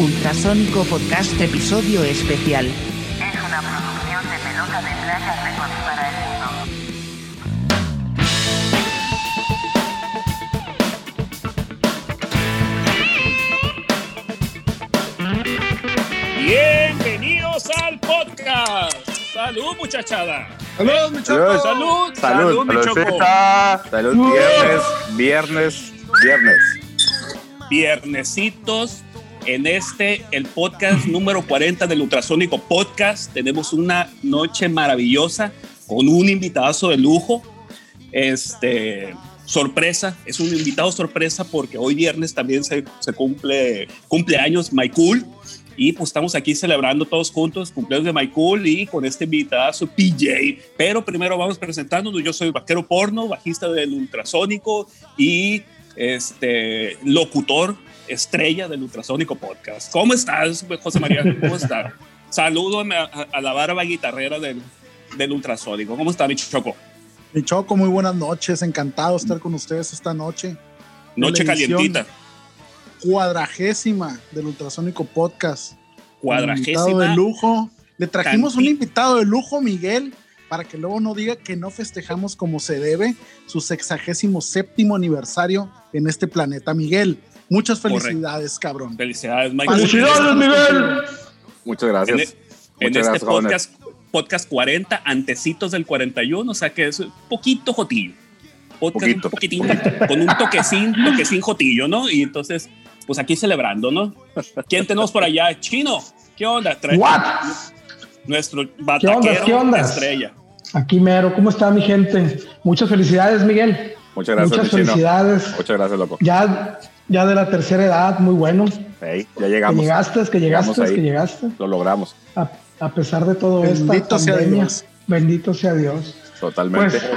Ultrasónico Podcast Episodio Especial. Es una producción de pelota de playa Records para el mundo. Bienvenidos al podcast. Salud, muchachada. Saludos, muchachos. Salud, salud, Salud, mi choco. saludcita. Salud, viernes, viernes, viernes. Viernesitos. En este, el podcast número 40 del Ultrasónico Podcast, tenemos una noche maravillosa con un invitadazo de lujo. Este, sorpresa, es un invitado sorpresa porque hoy viernes también se, cumple cumpleaños Cool y pues estamos aquí celebrando todos juntos cumpleaños de Cool y con este invitadazo PJ. Pero primero vamos presentándonos, yo soy vaquero porno, bajista del Ultrasónico y este locutor estrella del Ultrasónico Podcast. ¿Cómo estás, José María? ¿Cómo estás? Saludo a, a la barba guitarrera del, del Ultrasónico. ¿Cómo está, mi choco? Mi Choco, muy buenas noches. Encantado de estar con ustedes esta noche. Noche calientita. Cuadragésima del Ultrasónico Podcast. Un Cuadragésima. Invitado de lujo. Le trajimos un invitado de lujo, Miguel, para que luego no diga que no festejamos como se debe su sexagésimo séptimo aniversario en este planeta. Miguel, muchas Correcto. felicidades, cabrón. Felicidades, Michael. ¡Felicidades, Miguel! Muchas gracias. En, en Muchas este gracias, podcast, podcast 40, antecitos del 41, o sea que es un poquito jotillo. Podcast Poquito. un poquitín, con un toquecín, toquecín jotillo, ¿no? Y entonces, pues aquí celebrando, ¿no? ¿Quién tenemos por allá? Chino, ¿qué onda? What? Nuestro bataquero ¿Qué ondas? estrella. Aquí mero, ¿cómo está mi gente? Muchas felicidades, Miguel. Muchas gracias, Muchas felicidades. Muchas gracias, loco. Ya, ya de la tercera edad, muy bueno. Hey, ya Que llegamos. llegaste, que Llegamos llegaste, ahí. que llegaste. Lo logramos. A, a pesar de todo esto. Bendito sea Dios. Bendito sea Dios. Totalmente. Pues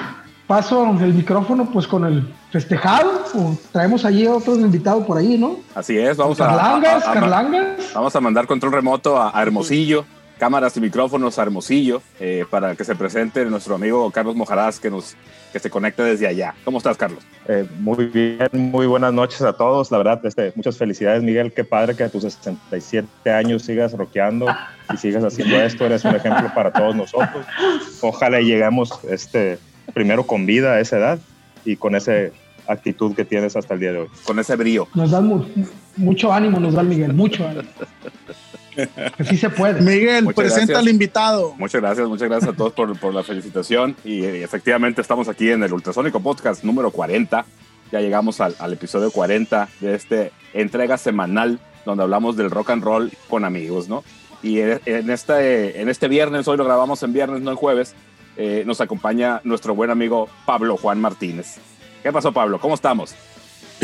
paso el micrófono pues con el festejado. o traemos allí otro invitado por ahí, ¿no? Así es. Vamos a, Carlangas, a- a- a- Carlangas. vamos a mandar control remoto a, a Hermosillo. Cámaras y micrófonos a Hermosillo eh, para que se presente nuestro amigo Carlos Mojarás que nos que se conecte desde allá. ¿Cómo estás, Carlos? Eh, muy bien, muy buenas noches a todos. La verdad, este, muchas felicidades, Miguel. Qué padre que a tus 67 años sigas rockeando y sigas haciendo esto. Eres un ejemplo para todos nosotros. Ojalá y lleguemos este, primero con vida a esa edad y con esa actitud que tienes hasta el día de hoy. Con ese brío. Nos dan mu- mucho ánimo, nos da el Miguel, mucho ánimo. Que sí se puede. Miguel, Muchas presenta gracias. al invitado. Muchas gracias, muchas gracias a todos por, por la felicitación. Y, eh, efectivamente estamos aquí en el Ultrasónico Podcast número 40. Ya llegamos al, al episodio 40 de este entrega semanal donde hablamos del rock and roll con amigos, ¿no? Y en, en este, en este viernes, hoy lo grabamos en viernes, no en jueves, eh, nos acompaña nuestro buen amigo Pablo Juan Martínez. ¿Qué pasó, Pablo? ¿Cómo estamos?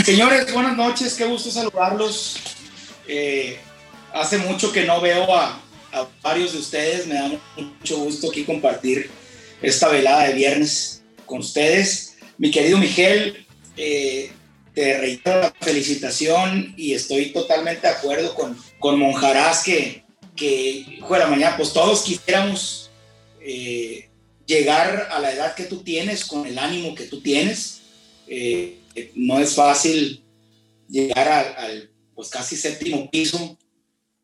Señores, buenas noches, qué gusto saludarlos. Eh, hace mucho que no veo a, varios de ustedes, me da mucho gusto aquí compartir esta velada de viernes con ustedes. Mi querido Miguel, eh, te reitero la felicitación y estoy totalmente de acuerdo con, con Monjarás que, que, hijo de la mañana, pues todos quisiéramos eh, llegar a la edad que tú tienes, con el ánimo que tú tienes. Eh, no es fácil llegar al, al, pues casi séptimo piso,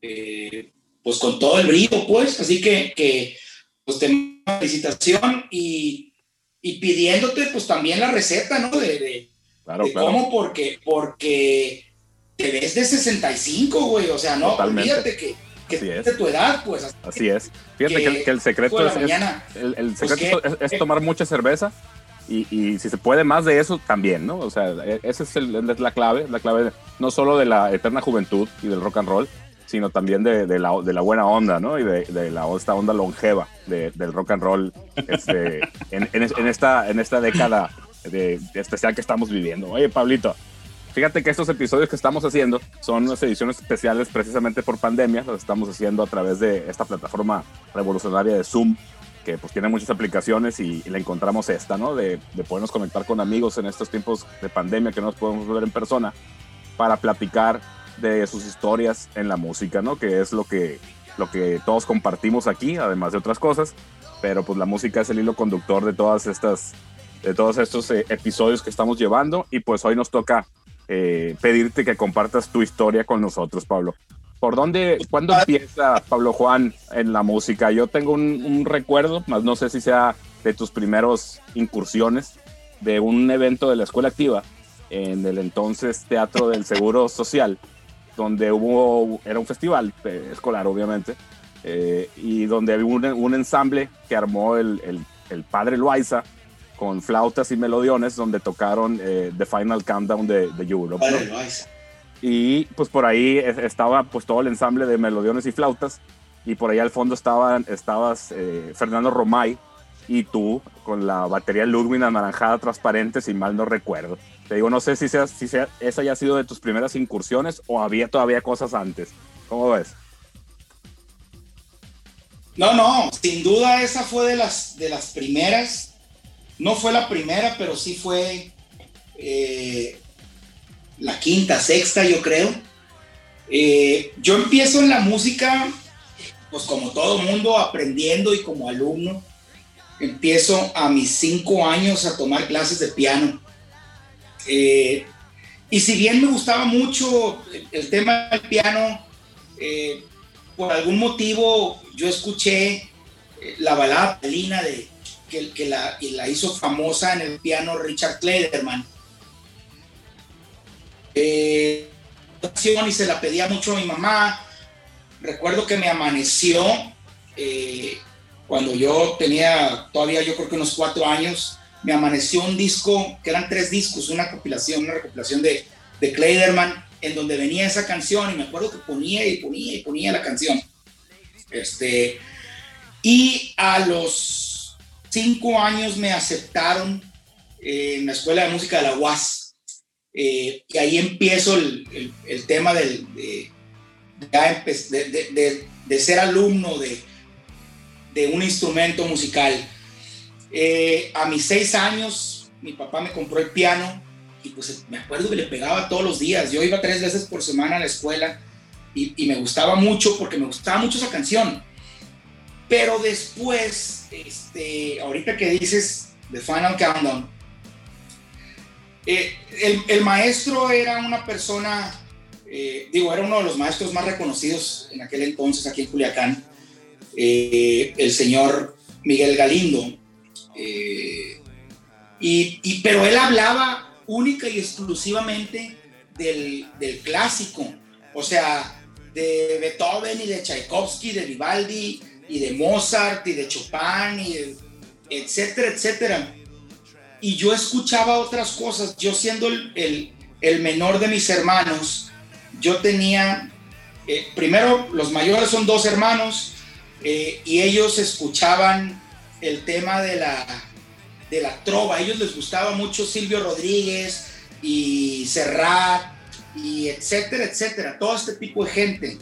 eh, pues con todo el brillo, pues, así que, que pues te felicitación y, y pidiéndote pues también la receta, ¿no? De, de, Claro, de claro. cómo, porque, porque te ves de 65, güey, o sea, no, Totalmente. olvídate que, que Así es. de tu edad, pues, Así es. Fíjate que, Que- el- que el secreto es, mañana. el, Pues secreto es, es tomar mucha cerveza y, y si se puede más de eso también, ¿no? O sea, e- esa es, el- es la clave, la clave no solo de la eterna juventud y del rock and roll, sino también de, de la, de la buena onda, ¿no? Y de, de la, esta onda longeva de- del rock and roll este, en, en en esta, en esta década de, especial que estamos viviendo. Oye, Pablito, Fíjate que estos episodios que estamos haciendo son unas ediciones especiales precisamente por pandemia. Los estamos haciendo a través de esta plataforma revolucionaria de Zoom, que pues tiene muchas aplicaciones y, y le encontramos esta, ¿no? De, de podernos conectar con amigos en estos tiempos de pandemia que no nos podemos ver en persona para platicar de sus historias en la música, ¿no? Que es lo que, lo que todos compartimos aquí, además de otras cosas. Pero pues la música es el hilo conductor de todas estas, de todos estos eh, episodios que estamos llevando. Y pues hoy nos toca eh, pedirte que compartas tu historia con nosotros, Pablo. ¿Por dónde, cuándo empieza Pablo Juan en la música? Yo tengo un, un recuerdo, más no sé si sea de tus primeros incursiones, de un evento de la escuela activa en el entonces Teatro del Seguro Social, donde hubo, era un festival eh, escolar obviamente, eh, y donde había un, un ensamble que armó el, el, el padre Loaiza con flautas y melodiones, donde tocaron eh, The Final Countdown de, de Europe. ¿no? Y pues por ahí es- estaba pues todo el ensamble de melodiones y flautas. Y por ahí al fondo estaban, estabas eh, Fernando Romay y tú con la batería Ludwig anaranjada transparente, si mal no recuerdo. Te digo, no sé si, sea, si sea, esa haya sido de tus primeras incursiones o había todavía cosas antes. ¿Cómo ves? No, no, sin duda esa fue de las, de las primeras. No fue la primera, pero sí fue eh, la quinta, sexta, yo creo. Eh, yo empiezo en la música, pues como todo mundo, aprendiendo y como alumno. Empiezo a mis cinco años a tomar clases de piano. Eh, y si bien me gustaba mucho el, tema del piano, eh, por algún motivo yo escuché eh, la balada Lina de que, que la, y la hizo famosa en el piano Richard Kleiderman. Eh, y se la pedía mucho a mi mamá. Recuerdo que me amaneció cuando yo tenía todavía yo creo que unos cuatro años. Me amaneció un disco, que eran tres discos, una compilación, una recopilación de, de Kleiderman, en donde venía esa canción y me acuerdo que ponía y ponía y ponía la canción. Este, y a los cinco años me aceptaron eh, en la Escuela de Música de la UAS. Eh, y ahí empiezo el, el- el tema del, de, de, de- de- ser alumno de un instrumento musical. Eh, a mis seis años, mi papá me compró el piano y pues me acuerdo que le pegaba todos los días. Yo iba tres veces por semana a la escuela y, y me gustaba mucho porque me gustaba mucho esa canción. Pero después, este, ahorita que dices The Final Countdown, eh, el, el maestro era una persona, eh, digo, era uno de los maestros más reconocidos en aquel entonces aquí en Culiacán, eh, el señor Miguel Galindo. Eh, y, y- pero él hablaba única y exclusivamente del, del clásico, o sea, de Beethoven y de Tchaikovsky, de Vivaldi y de Mozart y de Chopin y de- etcétera, etcétera. Y yo escuchaba otras cosas, yo siendo el, el- el menor de mis hermanos, yo tenía, eh, primero los mayores son dos hermanos eh, y ellos escuchaban el tema de la, de la trova. A ellos les gustaba mucho Silvio Rodríguez y Serrat y etcétera, etcétera, todo este tipo de gente.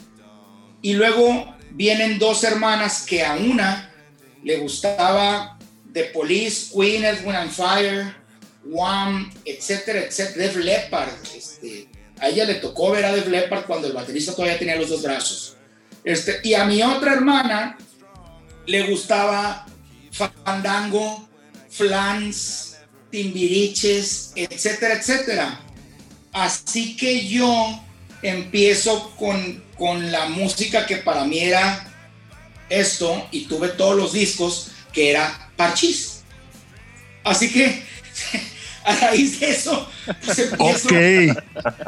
Y luego vienen dos hermanas que a una le gustaba The Police, Queen, Wind and Fire, Wham, etcétera, etcétera, Def Leppard. Este, a ella le tocó ver a Def Leppard cuando el baterista todavía tenía los dos brazos. Este, y a mi otra hermana le gustaba Fandango, Flans, Timbiriches, etcétera, etcétera. Así que yo empiezo con, con la música que para mí era esto y tuve todos los discos que era Parchís. Así que a raíz de eso, pues empiezo. Ok.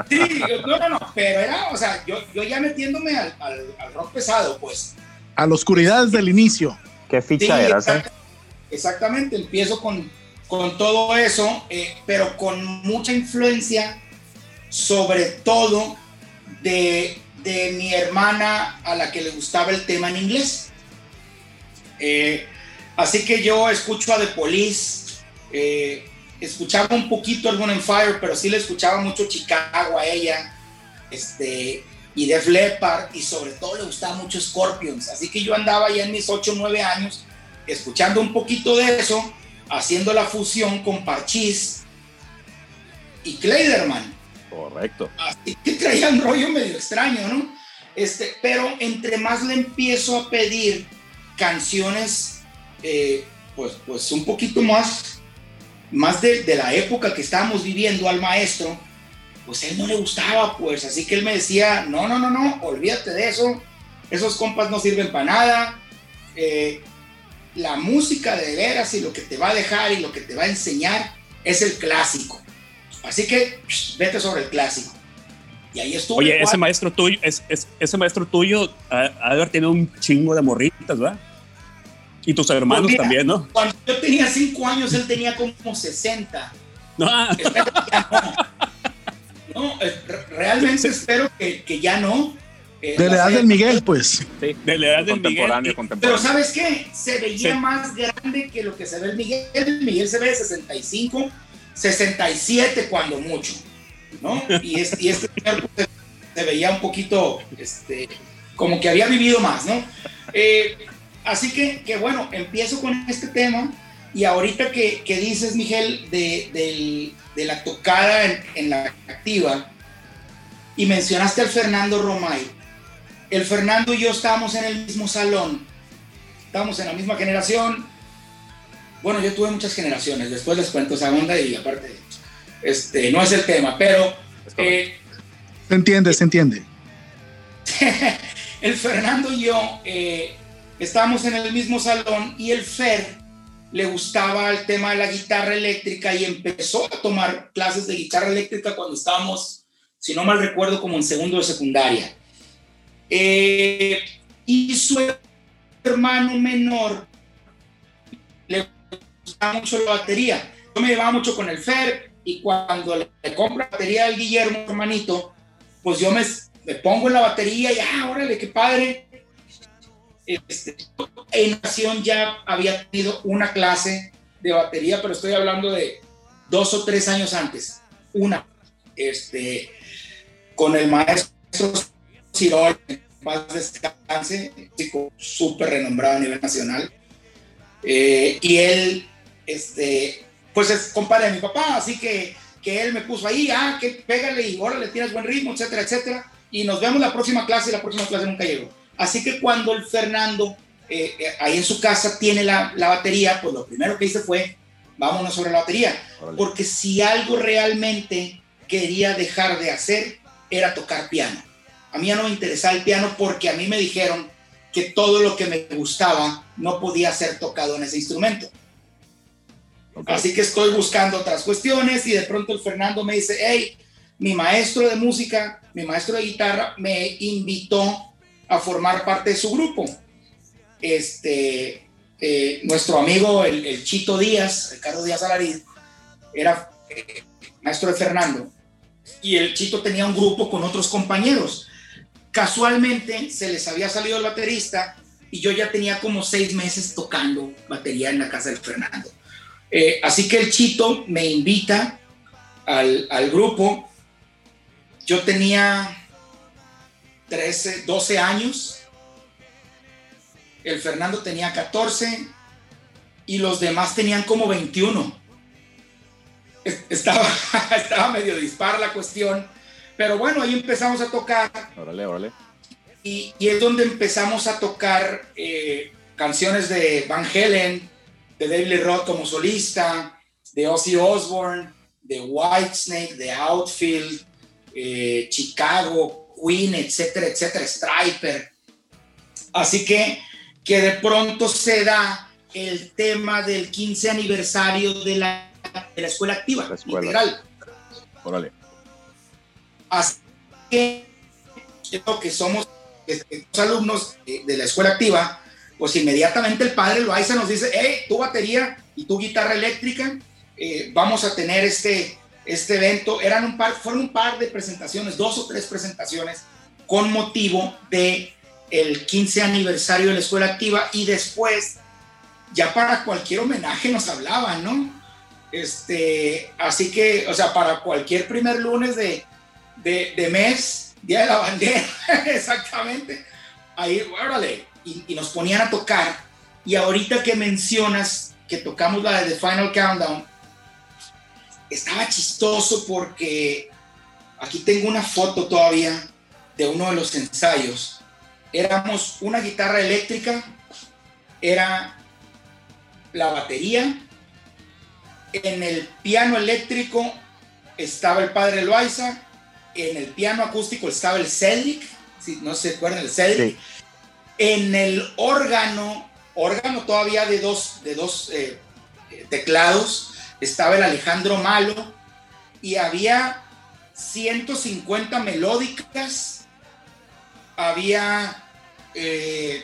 Sí, no, no, no, pero era, o sea, yo, yo ya metiéndome al, al- al rock pesado, pues. A la oscuridad desde el inicio. ¿Qué ficha Sí, eras? eh? exact- Exactamente, empiezo con, con todo eso, eh, pero con mucha influencia, sobre todo de, de mi hermana a la que le gustaba el tema en inglés. Eh, así que yo escucho a The Police, eh, escuchaba un poquito en Fire, pero sí le escuchaba mucho Chicago a ella, este, y Def Leppard, y sobre todo le gustaba mucho Scorpions. Así que yo andaba ya en mis 8 o 9 años escuchando un poquito de eso, haciendo la fusión con Parchís y Kleiderman. Correcto. Así que traía un rollo medio extraño, ¿no? Este, pero entre más le empiezo a pedir canciones, eh, pues, pues un poquito más, más de, de la época que estábamos viviendo al maestro, pues a él no le gustaba, pues, así que él me decía, no, no, no, no, olvídate de eso, esos compas no sirven para nada, eh, la música de veras y lo que te va a dejar y lo que te va a enseñar es el clásico. Así que psh, vete sobre el clásico. Y ahí estuvo. Oye, ese maestro tuyo, es, es- ese maestro tuyo ha, ha haber tenido un chingo de morritas, ¿verdad? Y tus hermanos Pues mira, también, ¿no? Cuando yo tenía 5 años, él tenía como 60. No, no. Eh, re- realmente espero que, que ya no. Eh, De la edad del Miguel, pues. Sí, de la edad del contemporáneo, Miguel. Pero. ¿sabes qué? Se veía Sí. más grande que lo que se ve el Miguel. El Miguel se ve de 65, 67 cuando mucho, ¿no? Y, es- y este pues, se veía un poquito, este, como que había vivido más, ¿no? Eh, así que, que bueno, empiezo con este tema y ahorita que, que dices, Miguel, de, del- de la tocada en, en la activa y mencionaste al Fernando Romay, el Fernando y yo estábamos en el mismo salón, estábamos en la misma generación. Bueno, yo tuve muchas generaciones, después les cuento esa onda y aparte, este, no es el tema, pero eh, Se entiende, se entiende. el Fernando y yo eh, estábamos en el mismo salón y el Fer le gustaba el tema de la guitarra eléctrica y empezó a tomar clases de guitarra eléctrica cuando estábamos, si no mal recuerdo, como en segundo de secundaria. Eh, y su hermano menor le gustaba mucho la batería. Yo me llevaba mucho con el Fer y cuando le, le compro batería al Guillermo, hermanito, pues yo me, me pongo en la batería y ah, órale, qué padre. Este, en ocasión ya había tenido una clase de batería, pero estoy hablando de dos o tres años antes. Una, este, con el maestro Cirol, paz descanse, súper renombrado a nivel nacional. Eh, y él, este, pues es compadre de mi papá, así que, que él me puso ahí, ah, que pégale y órale, tienes buen ritmo, etcétera, etcétera. Y nos vemos la próxima clase y la próxima clase nunca llegó. Así que cuando el Fernando eh, eh, ahí en su casa tiene la, la batería, pues lo primero que hice fue, vámonos sobre la batería. Porque si algo realmente quería dejar de hacer, era tocar piano. A mí ya no me interesaba el piano porque a mí me dijeron que todo lo que me gustaba no podía ser tocado en ese instrumento. Así que estoy buscando otras cuestiones y de pronto el Fernando me dice, hey, mi maestro de música, mi maestro de guitarra me invitó a formar parte de su grupo. Este, eh, nuestro amigo, el, el Chito Díaz, Ricardo Díaz Alariz, era eh, maestro de Fernando y el Chito tenía un grupo con otros compañeros. Casualmente se les había salido el baterista y yo ya tenía como seis meses tocando batería en la casa del Fernando. Eh, así que el Chito me invita al, al grupo. Yo tenía 13, 12 años. El Fernando tenía 14 y los demás tenían como 21. Es- Estaba, estaba medio dispar la cuestión, pero bueno, ahí empezamos a tocar Órale, órale. y, y es donde empezamos a tocar eh, canciones de Van Halen, de David Lee Roth como solista, de Ozzy Osbourne, de Whitesnake, de Outfield, eh, Chicago, Queen, etcétera, etcétera, Striper. Así que, que de pronto se da el tema del 15 aniversario de la, de la escuela activa, La escuela. integral. Órale. Así que creo que somos este, alumnos de, de la escuela activa, pues inmediatamente el padre Loaiza nos dice, hey, tu batería y tu guitarra eléctrica, eh, vamos a tener este, este evento. Eran un par, fueron un par de presentaciones, dos o tres presentaciones con motivo de el 15 aniversario de la escuela activa y después ya para cualquier homenaje nos hablaban, ¿no? Este, así que, o sea, para cualquier primer lunes de, de, de mes, Día de la Bandera, exactamente. Ahí, órale, y, nos ponían a tocar. Y ahorita que mencionas que tocamos la de Final Countdown, estaba chistoso porque aquí tengo una foto todavía de uno de los ensayos. Éramos una guitarra eléctrica, era la batería, en el piano eléctrico estaba el padre Loaiza en el piano acústico estaba el Cedric, si no se acuerdan el Cedric. Sí. En el órgano, órgano todavía de dos, de dos eh, teclados, estaba el Alejandro Malo y había 150 melódicas, había eh,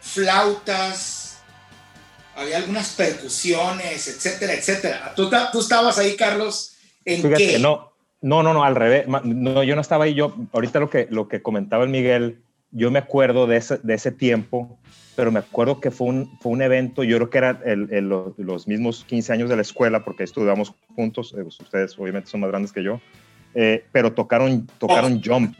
flautas, había algunas percusiones, etcétera, etcétera. ¿Tú, ta- tú estabas ahí, Carlos? ¿En Fíjate, qué? no, no, no, no, al revés. No, yo no estaba ahí. Yo, ahorita lo que, lo que comentaba el Miguel, yo me acuerdo de ese, de ese tiempo, pero me acuerdo que fue un, fue un evento, yo creo que era el- el- los, mismos 15 años de la escuela, porque estudiamos juntos, eh, pues ustedes obviamente son más grandes que yo, eh, pero tocaron, tocaron Jump.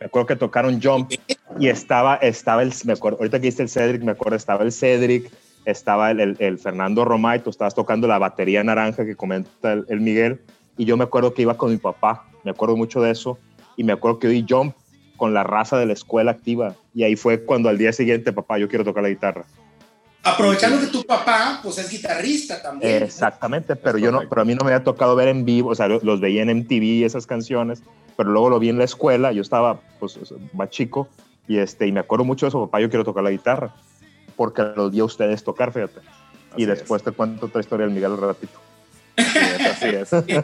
Me acuerdo que tocaron Jump y estaba, estaba el, me acuerdo, ahorita que dice el Cedric, me acuerdo, estaba el Cedric, estaba el, el- Fernando Romay, tú estabas tocando la batería naranja que comenta el Miguel, y yo me acuerdo que iba con mi papá, me acuerdo mucho de eso, y me acuerdo que oí Jump con la raza de la escuela activa, y ahí fue cuando al día siguiente, papá, yo quiero tocar la guitarra. Aprovechando que tu papá, pues es guitarrista también. Exactamente, pero yo no, correcto. pero a mí no me había tocado ver en vivo, o sea, lo- los veía en MTV esas canciones, pero luego lo vi en la escuela, yo estaba pues más chico y este y me acuerdo mucho de eso, papá, yo quiero tocar la guitarra, porque los vi a ustedes tocar, fíjate. y después te cuento otra historia del Miguel al ratito. Así es, así es. Eh,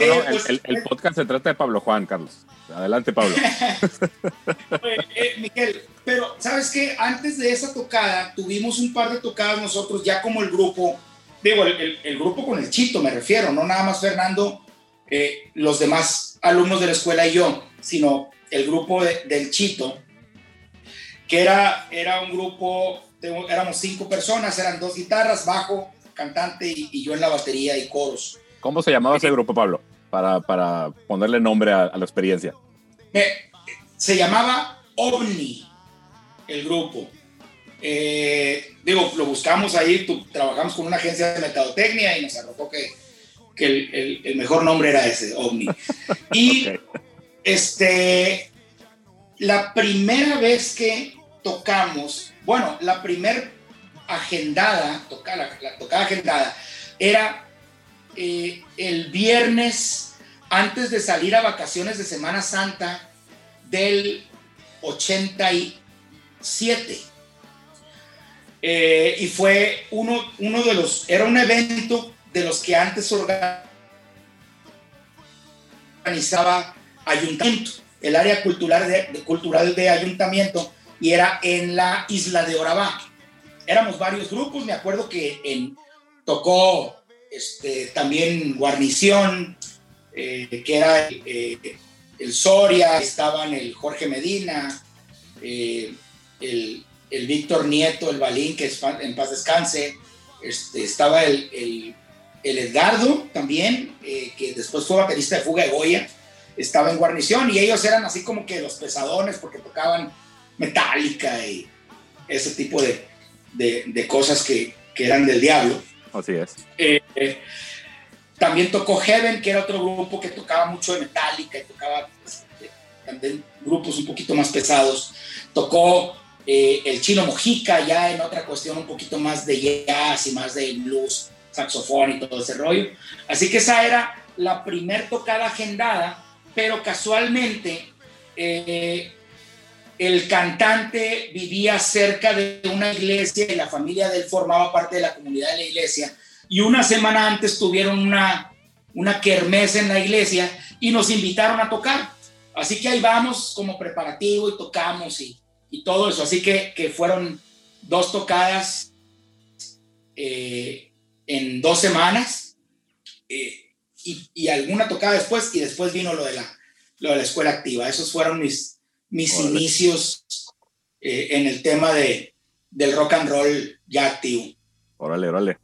el, pues, el- el podcast se trata de Pablo Juan, Carlos. Adelante, Pablo. Eh, Miguel, pero ¿sabes qué? Antes de esa tocada, tuvimos un par de tocadas nosotros ya como el grupo, digo, el, el- el grupo con el Chito me refiero, no nada más Fernando, eh, los demás alumnos de la escuela y yo, sino el grupo de- del Chito, que era, era un grupo, de- éramos cinco personas, eran dos guitarras, bajo, cantante y, y yo en la batería y coros. ¿Cómo se llamaba ese grupo, Pablo? Para, para ponerle nombre a, a la experiencia. Me- se llamaba OVNI, el grupo. Eh, digo, lo buscamos ahí, tu- trabajamos con una agencia de mercadotecnia y nos arrojó que, que el, el- el mejor nombre era ese, OVNI. Y este, la primera vez que tocamos, bueno, la primer agendada, toca- la, tocada agendada, era eh, el viernes antes de salir a vacaciones de Semana Santa del 87. Eh, y fue uno, uno de los, era un evento de los que antes organizaba ayuntamiento, el área cultural de- cultural de ayuntamiento, y era en la isla de Orabá. Éramos varios grupos, me acuerdo que tocó este, también Guarnición, eh, que era eh, el Soria, estaban el Jorge Medina, eh, el, el Víctor Nieto, el Balín, que es en paz descanse, este, estaba el, el, el Edgardo también, que después fue baterista de Fuga de Goya, estaba en guarnición y ellos eran así como que los pesadones porque tocaban metálica y ese tipo de, de- de cosas que, que eran del diablo. Así es. Eh, eh, también tocó Heaven, que era otro grupo que tocaba mucho de Metallica y tocaba pues, eh, también grupos un poquito más pesados. Tocó eh, el Chino Mojica, ya en otra cuestión un poquito más de jazz y más de blues, saxofón y todo ese rollo. Así que esa era la primer tocada agendada, pero casualmente eh, el cantante vivía cerca de una iglesia y la familia de él formaba parte de la comunidad de la iglesia. Y una semana antes tuvieron una, una kermés en la iglesia y nos invitaron a tocar. Así que ahí vamos como preparativo y tocamos y, y todo eso. Así que, que fueron dos tocadas eh, en dos semanas eh, y, y alguna tocada después y después vino lo de la, lo de la escuela activa. Esos fueron mis, mis Órale. inicios eh, en el tema de, del rock and roll ya activo. Órale, órale.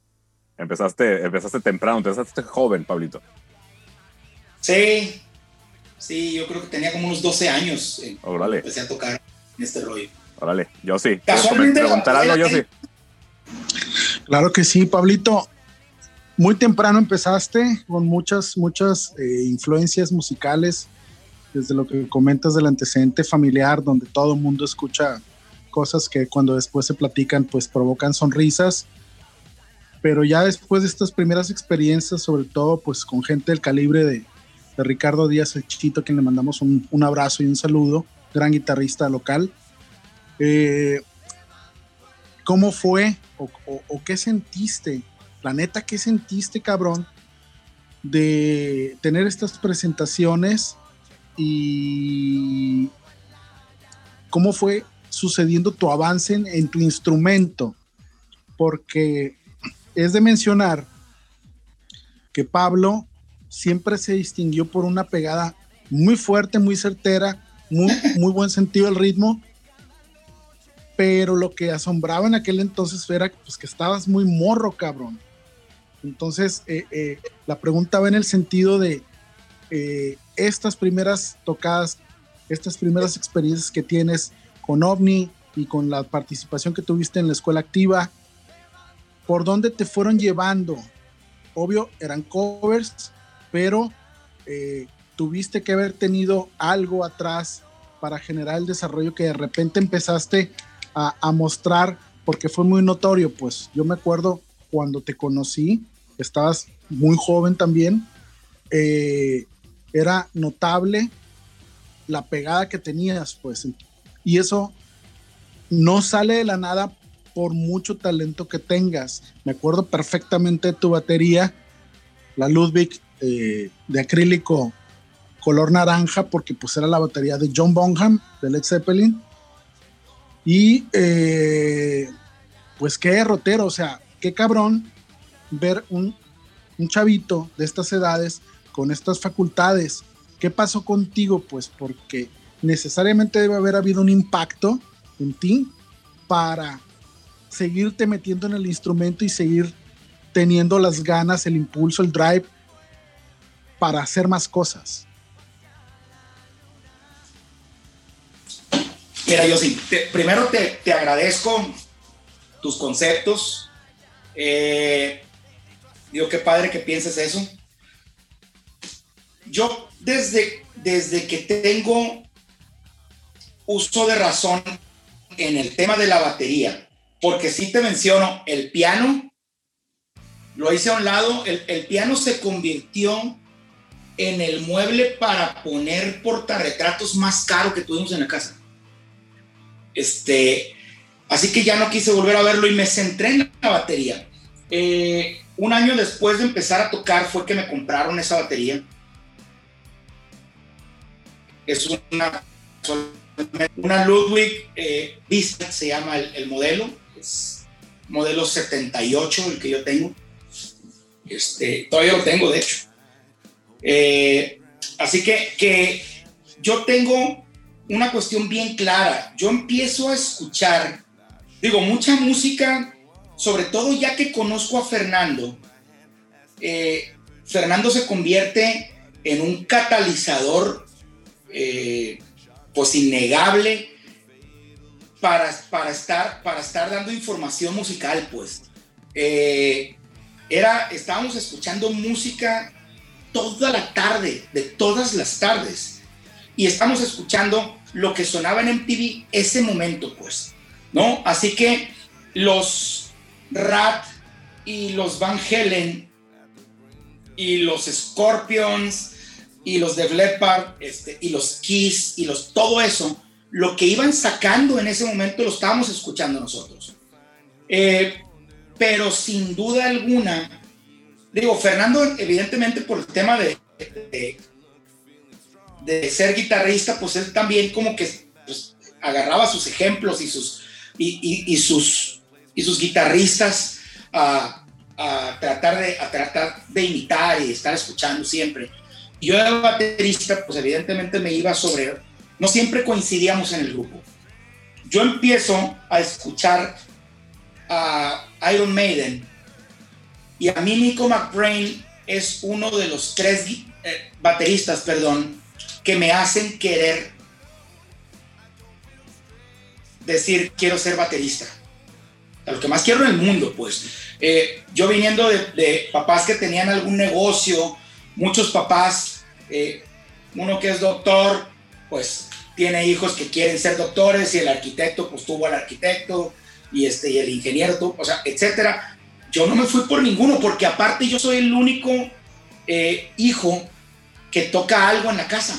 Empezaste, empezaste temprano, empezaste joven, Pablito. Sí, sí, yo creo que tenía como unos 12 años. eh, Órale, empecé a tocar en este rollo. órale. Yo sí. Casualmente, preguntar algo? Yo sí. Claro que sí, Pablito. Muy temprano empezaste con muchas, muchas eh, influencias musicales, desde lo que comentas del antecedente familiar, donde todo el mundo escucha cosas que cuando después se platican, pues provocan sonrisas. Pero ya después de estas primeras experiencias, sobre todo pues con gente del calibre de, de Ricardo Díaz el quien le mandamos un, un abrazo y un saludo, gran guitarrista local. Eh, ¿Cómo fue o, o- o qué sentiste? La neta, ¿qué sentiste, cabrón? De tener estas presentaciones y cómo fue sucediendo tu avance en, tu instrumento. Porque es de mencionar que Pablo siempre se distinguió por una pegada muy fuerte, muy certera, muy, muy buen sentido del ritmo. Pero lo que asombraba en aquel entonces era pues, que estabas muy morro, cabrón. Entonces, eh, eh, la pregunta va en el sentido de eh, estas primeras tocadas, estas primeras experiencias que tienes con OVNI y con la participación que tuviste en la escuela activa, ¿por dónde te fueron llevando? Obvio, eran covers, pero eh, tuviste que haber tenido algo atrás para generar el desarrollo que de repente empezaste a, mostrar, porque fue muy notorio, pues yo me acuerdo cuando te conocí, estabas muy joven también, eh, era notable la pegada que tenías, pues, y eso no sale de la nada por mucho talento que tengas. Me acuerdo perfectamente de tu batería, la Ludwig eh, de acrílico color naranja, porque pues era la batería de John Bonham, de Led Zeppelin. Y eh, pues qué derrotero, o sea, qué cabrón ver un, un chavito de estas edades con estas facultades. ¿Qué pasó contigo? Pues porque necesariamente debe haber habido un impacto en ti para seguirte metiendo en el instrumento y seguir teniendo las ganas, el impulso, el drive para hacer más cosas. Mira, yo sí, primero te, te agradezco tus conceptos. Eh, digo, qué padre que pienses eso. Yo desde, desde que tengo uso de razón en el tema de la batería, porque sí te menciono, el piano lo hice a un lado, el, el piano se convirtió en el mueble para poner portarretratos más caro que tuvimos en la casa. Este, así que ya no quise volver a verlo y me centré en la batería. Eh, un año después de empezar a tocar fue que me compraron esa batería. Es una, una Ludwig eh, se llama el, el modelo. Es modelo 78, el que yo tengo. Este, todavía lo tengo, de hecho. Eh, así que, que yo tengo una cuestión bien clara. Yo empiezo a escuchar, digo, mucha música, sobre todo ya que conozco a Fernando. eh, Fernando se convierte en un catalizador, eh, pues innegable, para, para, estar, para estar dando información musical, pues. Eh, era, estábamos escuchando música toda la tarde, de todas las tardes y estamos escuchando lo que sonaba en MTV ese momento, pues, ¿no? Así que los Rat y los Van Helen y los Scorpions y los Def Leppard este, y los Kiss y los todo eso, lo que iban sacando en ese momento lo estábamos escuchando nosotros. Eh, pero sin duda alguna, digo, Fernando, evidentemente por el tema de, de de ser guitarrista, pues él también como que pues, agarraba sus ejemplos y sus, y- y sus, y sus guitarristas a, a tratar de, a tratar de imitar y estar escuchando siempre. Yo de baterista, pues evidentemente me iba sobre... No siempre coincidíamos en el grupo. Yo empiezo a escuchar a Iron Maiden y a mí Nico McBrain es uno de los tres eh, bateristas, perdón, que me hacen querer decir quiero ser baterista. A lo que más quiero en el mundo, pues. Eh, yo viniendo de papás que tenían algún negocio, muchos papás, eh, uno que es doctor, pues tiene hijos que quieren ser doctores y el arquitecto pues tuvo al arquitecto y, este, y el ingeniero, o sea, etcétera. Yo no me fui por ninguno porque aparte yo soy el único eh, hijo que toca algo en la casa.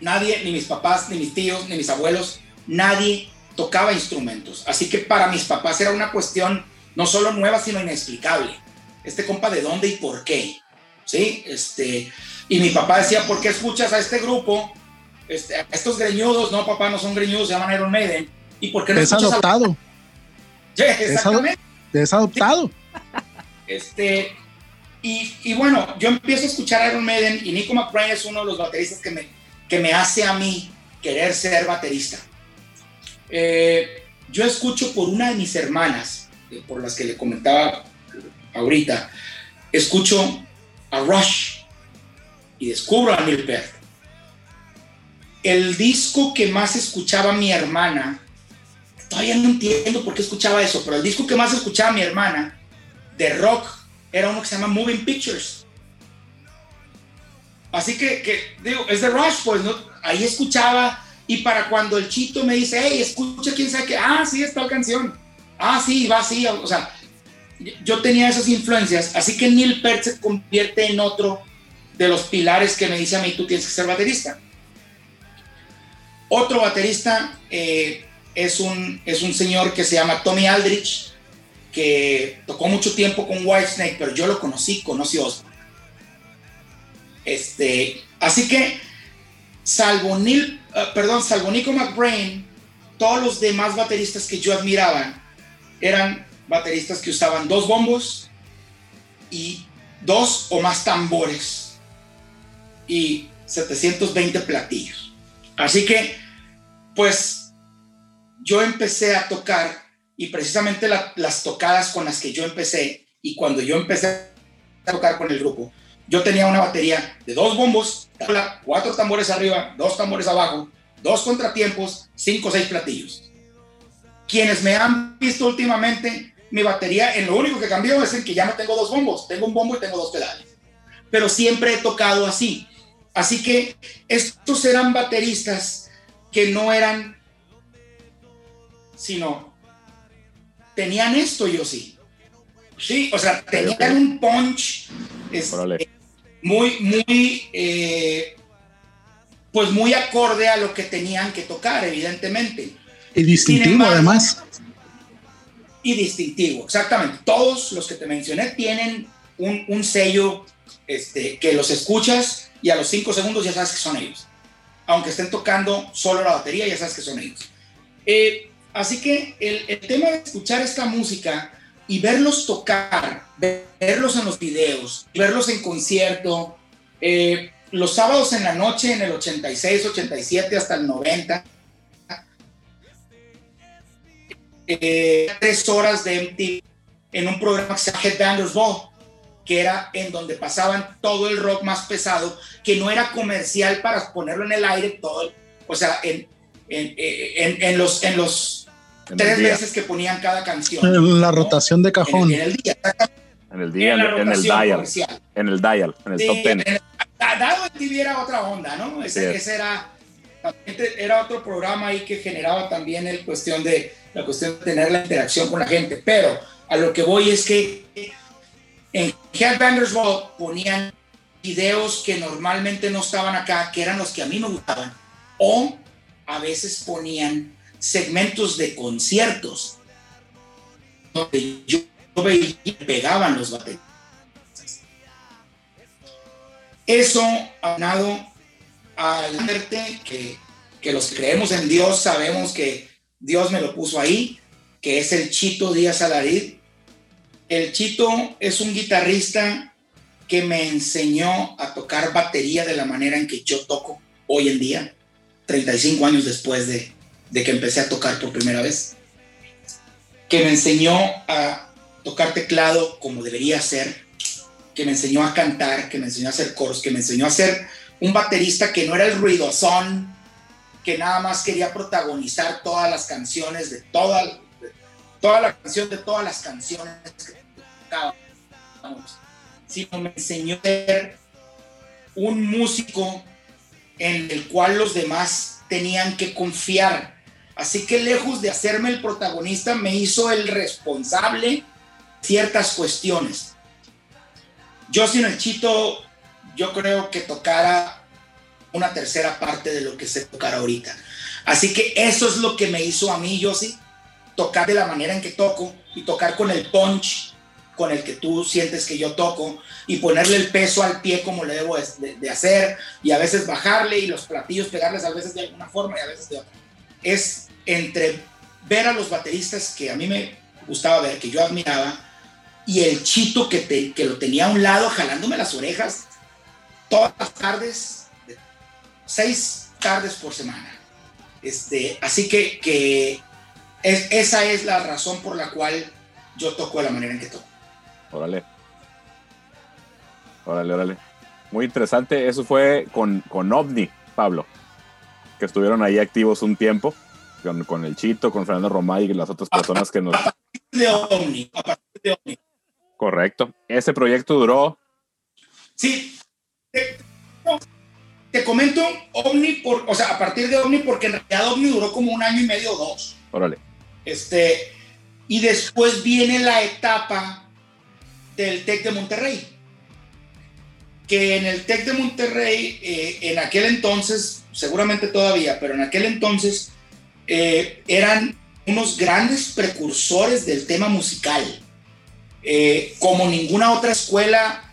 Nadie, ni mis papás, ni mis tíos, ni mis abuelos, nadie tocaba instrumentos. Así que para mis papás era una cuestión no solo nueva, sino inexplicable. Este compa, ¿de dónde y por qué? ¿Sí? Este, y mi papá decía, ¿por qué escuchas a este grupo? Este, a estos greñudos, no, papá, no son greñudos, se llaman Iron Maiden. ¿Y por qué no Es escuchas a- adoptado. Sí, exactamente. Es adoptado. Este, y, y bueno, yo empiezo a escuchar Iron Maiden y Nico McBrain es uno de los bateristas que me, que me hace a mí querer ser baterista. Eh, yo escucho por una de mis hermanas, eh, por las que le comentaba ahorita, escucho a Rush y descubro a Neil Peart. El disco que más escuchaba mi hermana, todavía no entiendo por qué escuchaba eso, pero el disco que más escuchaba mi hermana de rock era uno que se llama Moving Pictures. Así que, digo, es de Rush, pues, ¿no? Ahí escuchaba y para cuando el chito me dice, hey, escucha quién sabe qué, ah, sí, está la canción, ah, sí, va así, o sea, yo tenía esas influencias, así que Neil Peart se convierte en otro de los pilares que me dice a mí, tú tienes que ser baterista. Otro baterista eh, es, un, es un señor que se llama Tommy Aldrich, que tocó mucho tiempo con Whitesnake, pero yo lo conocí, conocí a. Este, así que, salvo Neil, eh, perdón, salvo Nico McBrain, todos los demás bateristas que yo admiraba eran bateristas que usaban dos bombos y dos o más tambores y 720 platillos. Así que, pues, yo empecé a tocar y precisamente la- las tocadas con las que yo empecé y cuando yo empecé a tocar con el grupo, yo tenía una batería de dos bombos, cuatro tambores arriba, dos tambores abajo, dos contratiempos, cinco o seis platillos. Quienes me han visto últimamente, mi batería, en lo único que cambió es en que ya no tengo dos bombos, tengo un bombo y tengo dos pedales. Pero siempre he tocado así. Así que estos eran bateristas que no eran, sino tenían esto yo sí. Sí, o sea, tenían un punch este, Órale. muy, muy, eh, pues muy acorde a lo que tenían que tocar, evidentemente. Y distintivo, embargo, además. Y distintivo, exactamente. Todos los que te mencioné tienen un, un sello este, que los escuchas y a los cinco segundos ya sabes que son ellos. Aunque estén tocando solo la batería, ya sabes que son ellos. Eh, así que el, tema de escuchar esta música y verlos tocar, ver- verlos en los videos, verlos en concierto, eh, los sábados en la noche, en el 86, 87 hasta el 90, eh, tres horas de MTV en un programa que se llama Headbangers Ball, que era en donde pasaban todo el rock más pesado, que no era comercial para ponerlo en el aire todo, el- o sea, en, en, en- en los, en los En tres el veces que ponían cada canción. En la ¿no? rotación de cajón. en el día, En el día, en en, la en el dial. comercial. En el dial, en el Sí, top ten. en el- da- dado en TV era otra onda, ¿no? Ese, Sí. ese era, era otro programa ahí que generaba también el cuestión de, la cuestión de tener la interacción con la gente. Pero a lo que voy es que en Headbangers Ball ponían videos que normalmente no estaban acá, que eran los que a mí me gustaban. O a veces ponían segmentos de conciertos donde yo, veía que pegaban los bateristas. Eso aunado al verte que, que los creemos en Dios sabemos que Dios me lo puso ahí, que es el Chito Díaz Alarid. El Chito es un guitarrista que me enseñó a tocar batería de la manera en que yo toco hoy en día, 35 años después de, de que empecé a tocar por primera vez. Que me enseñó a tocar teclado como debería ser, que me enseñó a cantar, que me enseñó a hacer coros, que me enseñó a ser un baterista que no era el ruidosón, que nada más quería protagonizar todas las canciones de toda, la canción de todas las canciones tocábamos, sino me enseñó a ser un músico en el cual los demás tenían que confiar. Así que lejos de hacerme el protagonista, me hizo el responsable ciertas cuestiones. Yo sin el chito yo creo que tocara una tercera parte de lo que se tocara ahorita. Así que eso es lo que me hizo a mí, yo sí, tocar de la manera en que toco y tocar con el punch con el que tú sientes que yo toco y ponerle el peso al pie como le debo de, hacer y a veces bajarle y los platillos pegarles a veces de alguna forma y a veces de otra. Es entre ver a los bateristas que a mí me gustaba ver, que yo admiraba, y el chito que, te, que lo tenía a un lado jalándome las orejas todas las tardes, seis tardes por semana. Este, así que, que es, esa es la razón por la cual yo toco de la manera en que toco. Órale. Órale, órale. Muy interesante. Eso fue con, con OVNI, Pablo, que estuvieron ahí activos un tiempo, con, con el Chito, con Fernando Romay y las otras personas que nos... A partir de OVNI, a partir de OVNI. Correcto. Ese proyecto duró... Sí. Te, te comento OVNI, por, o sea, a partir de OVNI, porque en realidad OVNI duró como un año y medio o dos. Órale. Este, y después viene la etapa del TEC de Monterrey. Que en el TEC de Monterrey, eh, en aquel entonces, seguramente todavía, pero en aquel entonces eh, eran unos grandes precursores del tema musical. Eh, como ninguna otra escuela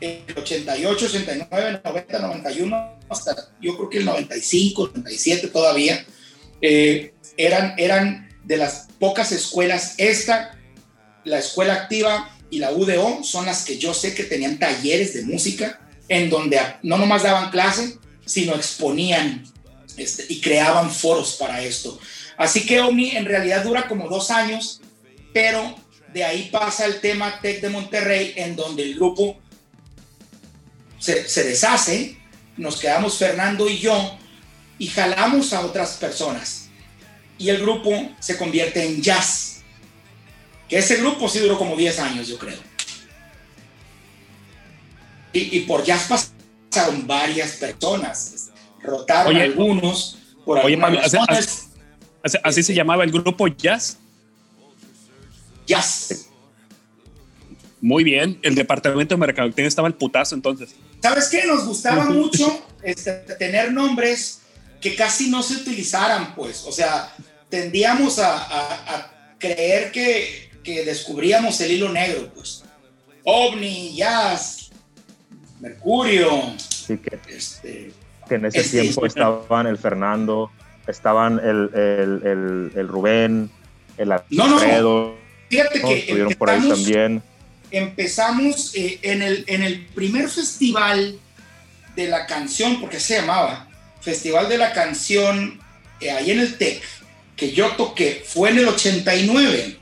en el 88, 89, 90, 91, hasta yo creo que el 95, 97 todavía, eh, eran, eran de las pocas escuelas, esta, la escuela activa y la UDO son las que yo sé que tenían talleres de música en donde no nomás daban clase, sino exponían este, y creaban foros para esto. Así que OMNI en realidad dura como dos años, pero de ahí pasa el tema TEC de Monterrey, en donde el grupo se, se deshace, nos quedamos Fernando y yo y jalamos a otras personas. Y el grupo se convierte en jazz. Que ese grupo sí duró como 10 años, yo creo. Y, y por jazz pasaron varias personas. Rotaron Oye, algunos por Oye, Pablo, ¿así, así- así se llamaba el grupo Jazz? Jazz. Muy bien. El departamento de mercadotecnia estaba el putazo entonces. ¿Sabes qué? Nos gustaba mucho este, tener nombres que casi no se utilizaran, pues. O sea, tendíamos a, a- a creer que, que descubríamos el hilo negro, pues. OVNI, Jazz, Mercurio, Sí, que, este, que en ese Este- tiempo estaban el Fernando, estaban el, el, el, el Rubén, el No, no. Alfredo, Fíjate que estuvieron por ahí también. empezamos eh, en, el, en el primer festival de la canción, porque se llamaba Festival de la Canción, eh, ahí en el TEC, que yo toqué, fue en el 89,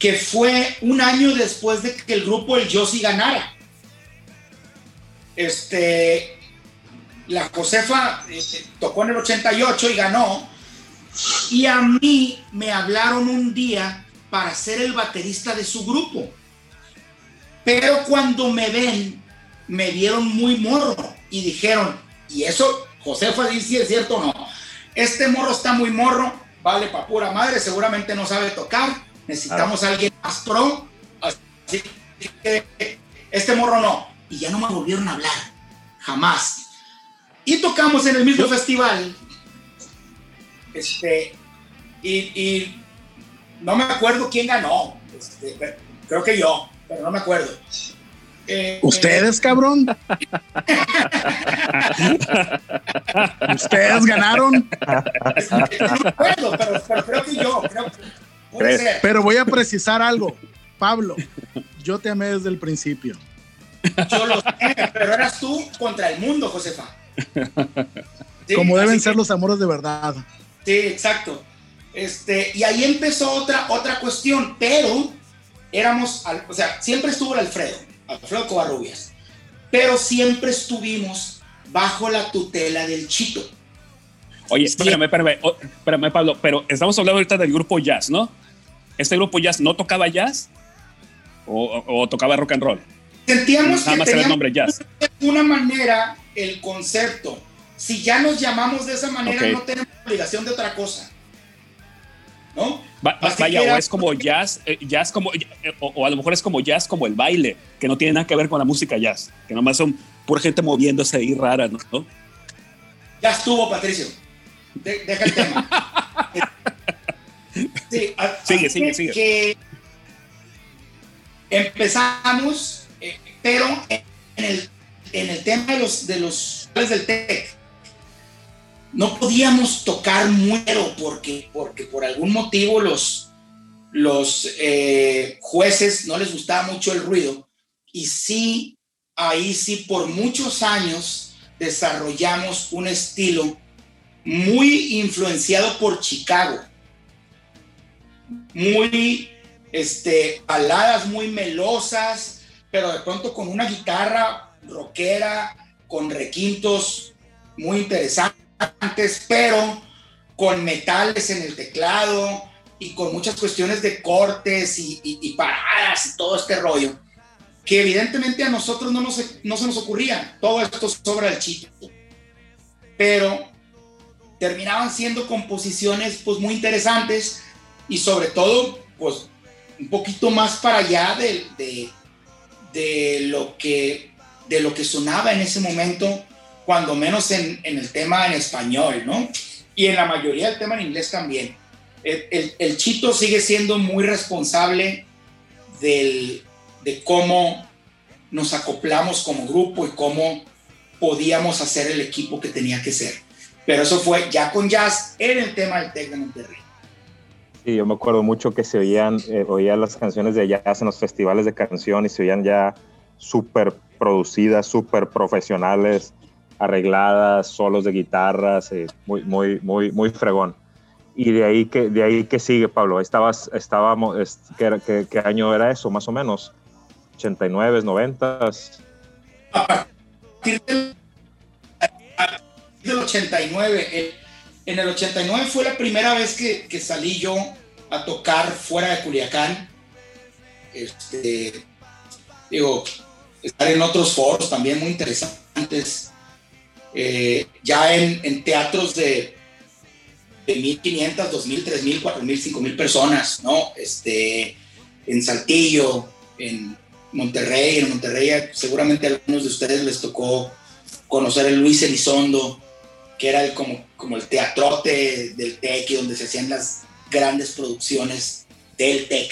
que fue un año después de que el grupo El Yossi ganara. Este, la Josefa eh, tocó en el 88 y ganó, y a mí me hablaron un día para ser el baterista de su grupo. Pero cuando me ven, me vieron muy morro y dijeron, y eso, Josefa dice es cierto o no, este morro está muy morro, vale pa' pura madre, seguramente no sabe tocar, necesitamos a alguien más pro, así que este morro no. Y ya no me volvieron a hablar, jamás. Y tocamos en el mismo festival, este, y, y no me acuerdo quién ganó, este, creo que yo, pero no me acuerdo. Eh, Ustedes, cabrón. Ustedes ganaron. no me acuerdo, pero, pero creo que yo, creo Pero voy a precisar algo. Pablo, yo te amé desde el principio. Yo lo sé, pero eras tú contra el mundo, Josefa. Sí, Como deben así ser que- los amores de verdad. Sí, exacto. Este, y ahí empezó otra, otra cuestión, pero éramos, al- o sea, siempre estuvo el Alfredo, Alfredo Covarrubias, pero siempre estuvimos bajo la tutela del Chito. Oye, Sí. espérame, espérame, espérame, Pablo, pero estamos hablando ahorita del grupo Jazz, ¿no? ¿Este grupo Jazz no tocaba jazz? ¿O, o- tocaba rock and roll? Sentíamos Nada que más era el nombre Jazz. de una manera el concepto. Si ya nos llamamos de esa manera, no tenemos obligación de otra cosa. ¿No? Va- vaya, o es como jazz, eh, jazz como, eh, o, o a lo mejor es como jazz como el baile, que no tiene nada que ver con la música jazz, que nomás son pura gente moviéndose ahí rara, ¿no? Ya estuvo, Patricio. De- deja el tema. Sí, a- Sigue, sigue, que- sigue. que empezamos, eh, pero en el, en el tema de los, de los del TEC, no podíamos tocar muero porque, porque por algún motivo los, los eh, jueces no les gustaba mucho el ruido. Y sí, ahí sí, por muchos años desarrollamos un estilo muy influenciado por Chicago. Muy, este, baladas muy melosas, pero de pronto con una guitarra rockera, con requintos muy interesantes, pero con metales en el teclado y con muchas cuestiones de cortes y, y- y paradas y todo este rollo, que evidentemente a nosotros no, nos, no se nos ocurría. Todo esto es obra del chito. Pero terminaban siendo composiciones pues muy interesantes y sobre todo pues un poquito más para allá de, de, de lo, que, de lo que sonaba en ese momento, cuando menos en, en el tema en español, ¿no? Y en la mayoría del tema en inglés también. El, el- el Chito sigue siendo muy responsable del, de cómo nos acoplamos como grupo y cómo podíamos hacer el equipo que tenía que ser. Pero eso fue ya con jazz en el tema del Tec de Monterrey. Sí, yo me acuerdo mucho que se oían, eh, oía las canciones de jazz en los festivales de canción y se oían ya súper producidas, súper profesionales, arregladas, solos de guitarras, eh, muy, muy, muy, muy fregón. Y de ahí que, de ahí que sigue, Pablo. Estabas, estábamos, es- ¿qué, qué- qué año era eso, más o menos? 89, 90. A partir partir del 89, eh, en el 89 fue la primera vez que, que salí yo a tocar fuera de Culiacán. Este, digo, estar en otros foros también muy interesantes. Eh, ya en, teatros de, de 1500, 2000, 3000, 4000, 5000 personas, ¿no? Este, en Saltillo, en Monterrey, en Monterrey seguramente a algunos de ustedes les tocó conocer el Luis Elizondo, que era el, como, como el teatrote del TEC donde se hacían las grandes producciones del TEC.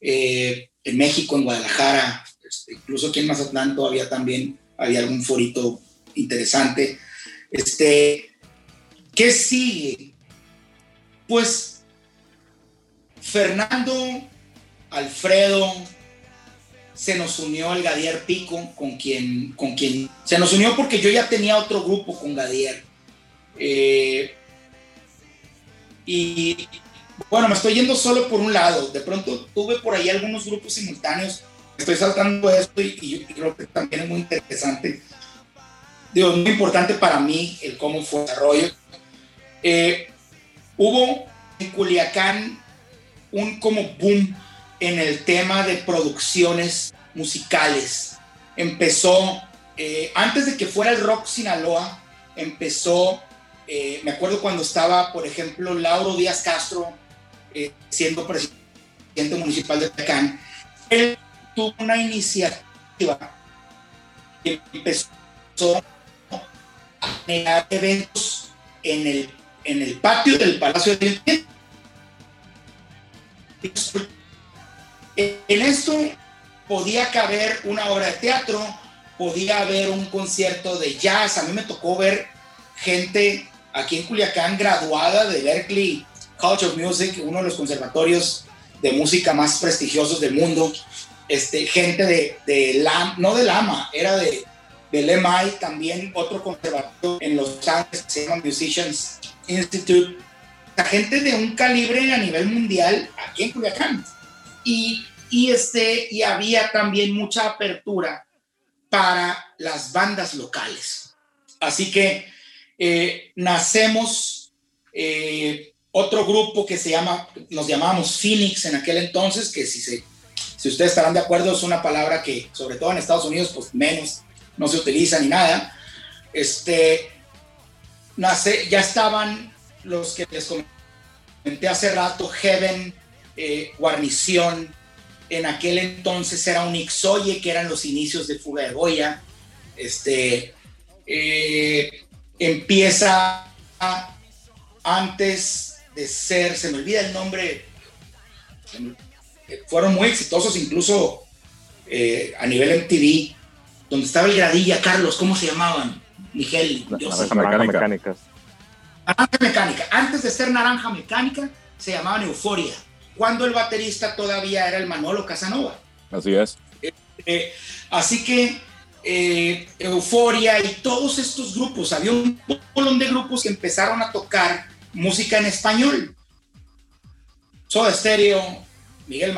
Eh, en México, en Guadalajara, este, incluso aquí en Mazatlán todavía también había algún forito interesante. Este, ¿Qué sigue? Pues Fernando, Alfredo, se nos unió el Gadier Pico, con quien, con quien se nos unió porque yo ya tenía otro grupo con Gadier. Eh, y bueno, me estoy yendo solo por un lado. De pronto tuve por ahí algunos grupos simultáneos. Estoy saltando esto y, creo que también es muy interesante. Digo, muy importante para mí el cómo fue el desarrollo. Eh, hubo en Culiacán un como boom en el tema de producciones musicales. Empezó, eh, antes de que fuera el rock Sinaloa, empezó, eh, me acuerdo cuando estaba, por ejemplo, Lauro Díaz Castro eh, siendo presidente municipal de Tecán, él tuvo una iniciativa que empezó a generar eventos en el, en el patio del Palacio de en esto podía caber una obra de teatro, podía haber un concierto de jazz. A mí me tocó ver gente aquí en Culiacán graduada de Berkeley College of Music, uno de los conservatorios de música más prestigiosos del mundo. Este, gente de, de no de Lama, era de, del MI, también otro conservatorio en Los Ángeles que se llama Musicians Institute. La gente de un calibre a nivel mundial aquí en Culiacán. Y, y, este, y había también mucha apertura para las bandas locales. Así que eh, nacemos eh, otro grupo que se llama, nos llamábamos Phoenix en aquel entonces, que si, se, si ustedes estarán de acuerdo es una palabra que sobre todo en Estados Unidos pues menos no se utiliza ni nada. Este, nace, ya estaban los que les comenté hace rato, Heaven, eh, Guarnición, en aquel entonces era un Ixoye, que eran los inicios de Fuga de Goya. Este, eh, empieza antes de ser, se me olvida el nombre, eh, fueron muy exitosos incluso eh, a nivel MTV, donde estaba el Gradilla, Carlos, ¿cómo se llamaban? Miguel, yo sé. Naranja Mecánica. Naranja Mecánica. Antes de ser Naranja Mecánica, se llamaban Euforia, cuando el baterista todavía era el Manolo Casanova. Así es. Eh, así que eh, Euforia y todos estos grupos, había un montón de grupos que empezaron a tocar música en español. Soda Stereo, Miguel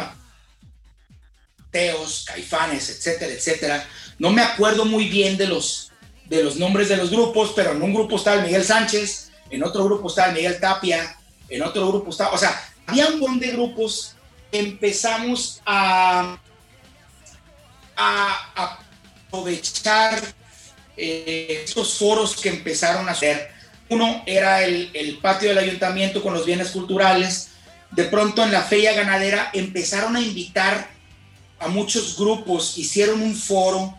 Mateos, Caifanes, etcétera, etcétera. No me acuerdo muy bien de los, de los nombres de los grupos, pero en un grupo estaba el Miguel Sánchez, en otro grupo estaba el Miguel Tapia, en otro grupo estaba, o sea, había un montón de grupos que empezamos a a aprovechar eh, estos foros que empezaron a hacer. Uno era el, el patio del ayuntamiento con los bienes culturales. De pronto en la feria ganadera empezaron a invitar a muchos grupos, hicieron un foro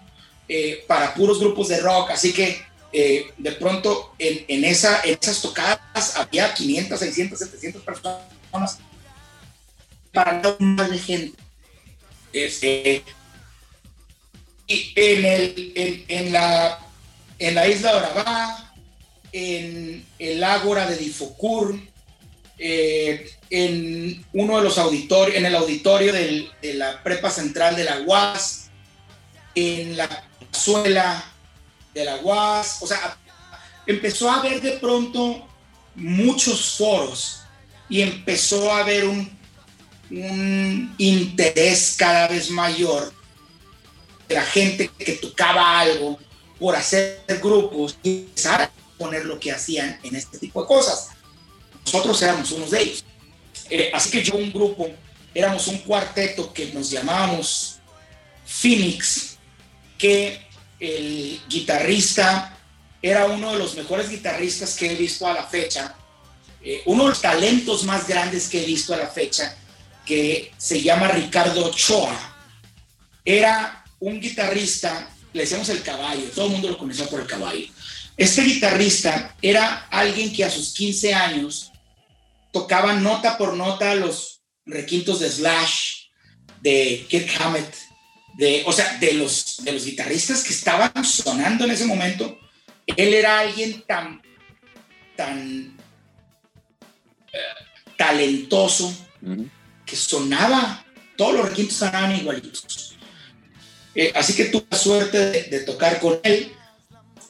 eh, para puros grupos de rock, así que eh, de pronto en, en esa, en esas tocadas había 500, 600, 700 personas para un más de gente. Este, y en, la, isla de Orabá, en el Ágora de Difocur, eh, en uno de los auditorios, en el auditorio de la Prepa Central de la UAS, en la plazuela de la UAS, o sea, empezó a haber de pronto muchos foros y empezó a haber un, interés cada vez mayor la gente que tocaba algo por hacer grupos y empezar a poner lo que hacían en este tipo de cosas. Nosotros éramos unos de ellos. Eh, así que yo un grupo, éramos un cuarteto que nos llamábamos Phoenix, que el guitarrista era uno de los mejores guitarristas que he visto a la fecha, eh, uno de los talentos más grandes que he visto a la fecha, que se llama Ricardo Ochoa. Era un guitarrista, le decíamos el caballo, todo el mundo lo conocía por el caballo. Este guitarrista era alguien que a sus 15 años tocaba nota por nota los requintos de Slash, de Kirk Hammett, de, o sea, de los, de los guitarristas que estaban sonando en ese momento. Él era alguien tan, tan eh, talentoso que sonaba, todos los requintos sonaban igualitos. Eh, así que tuve la suerte de, tocar con él.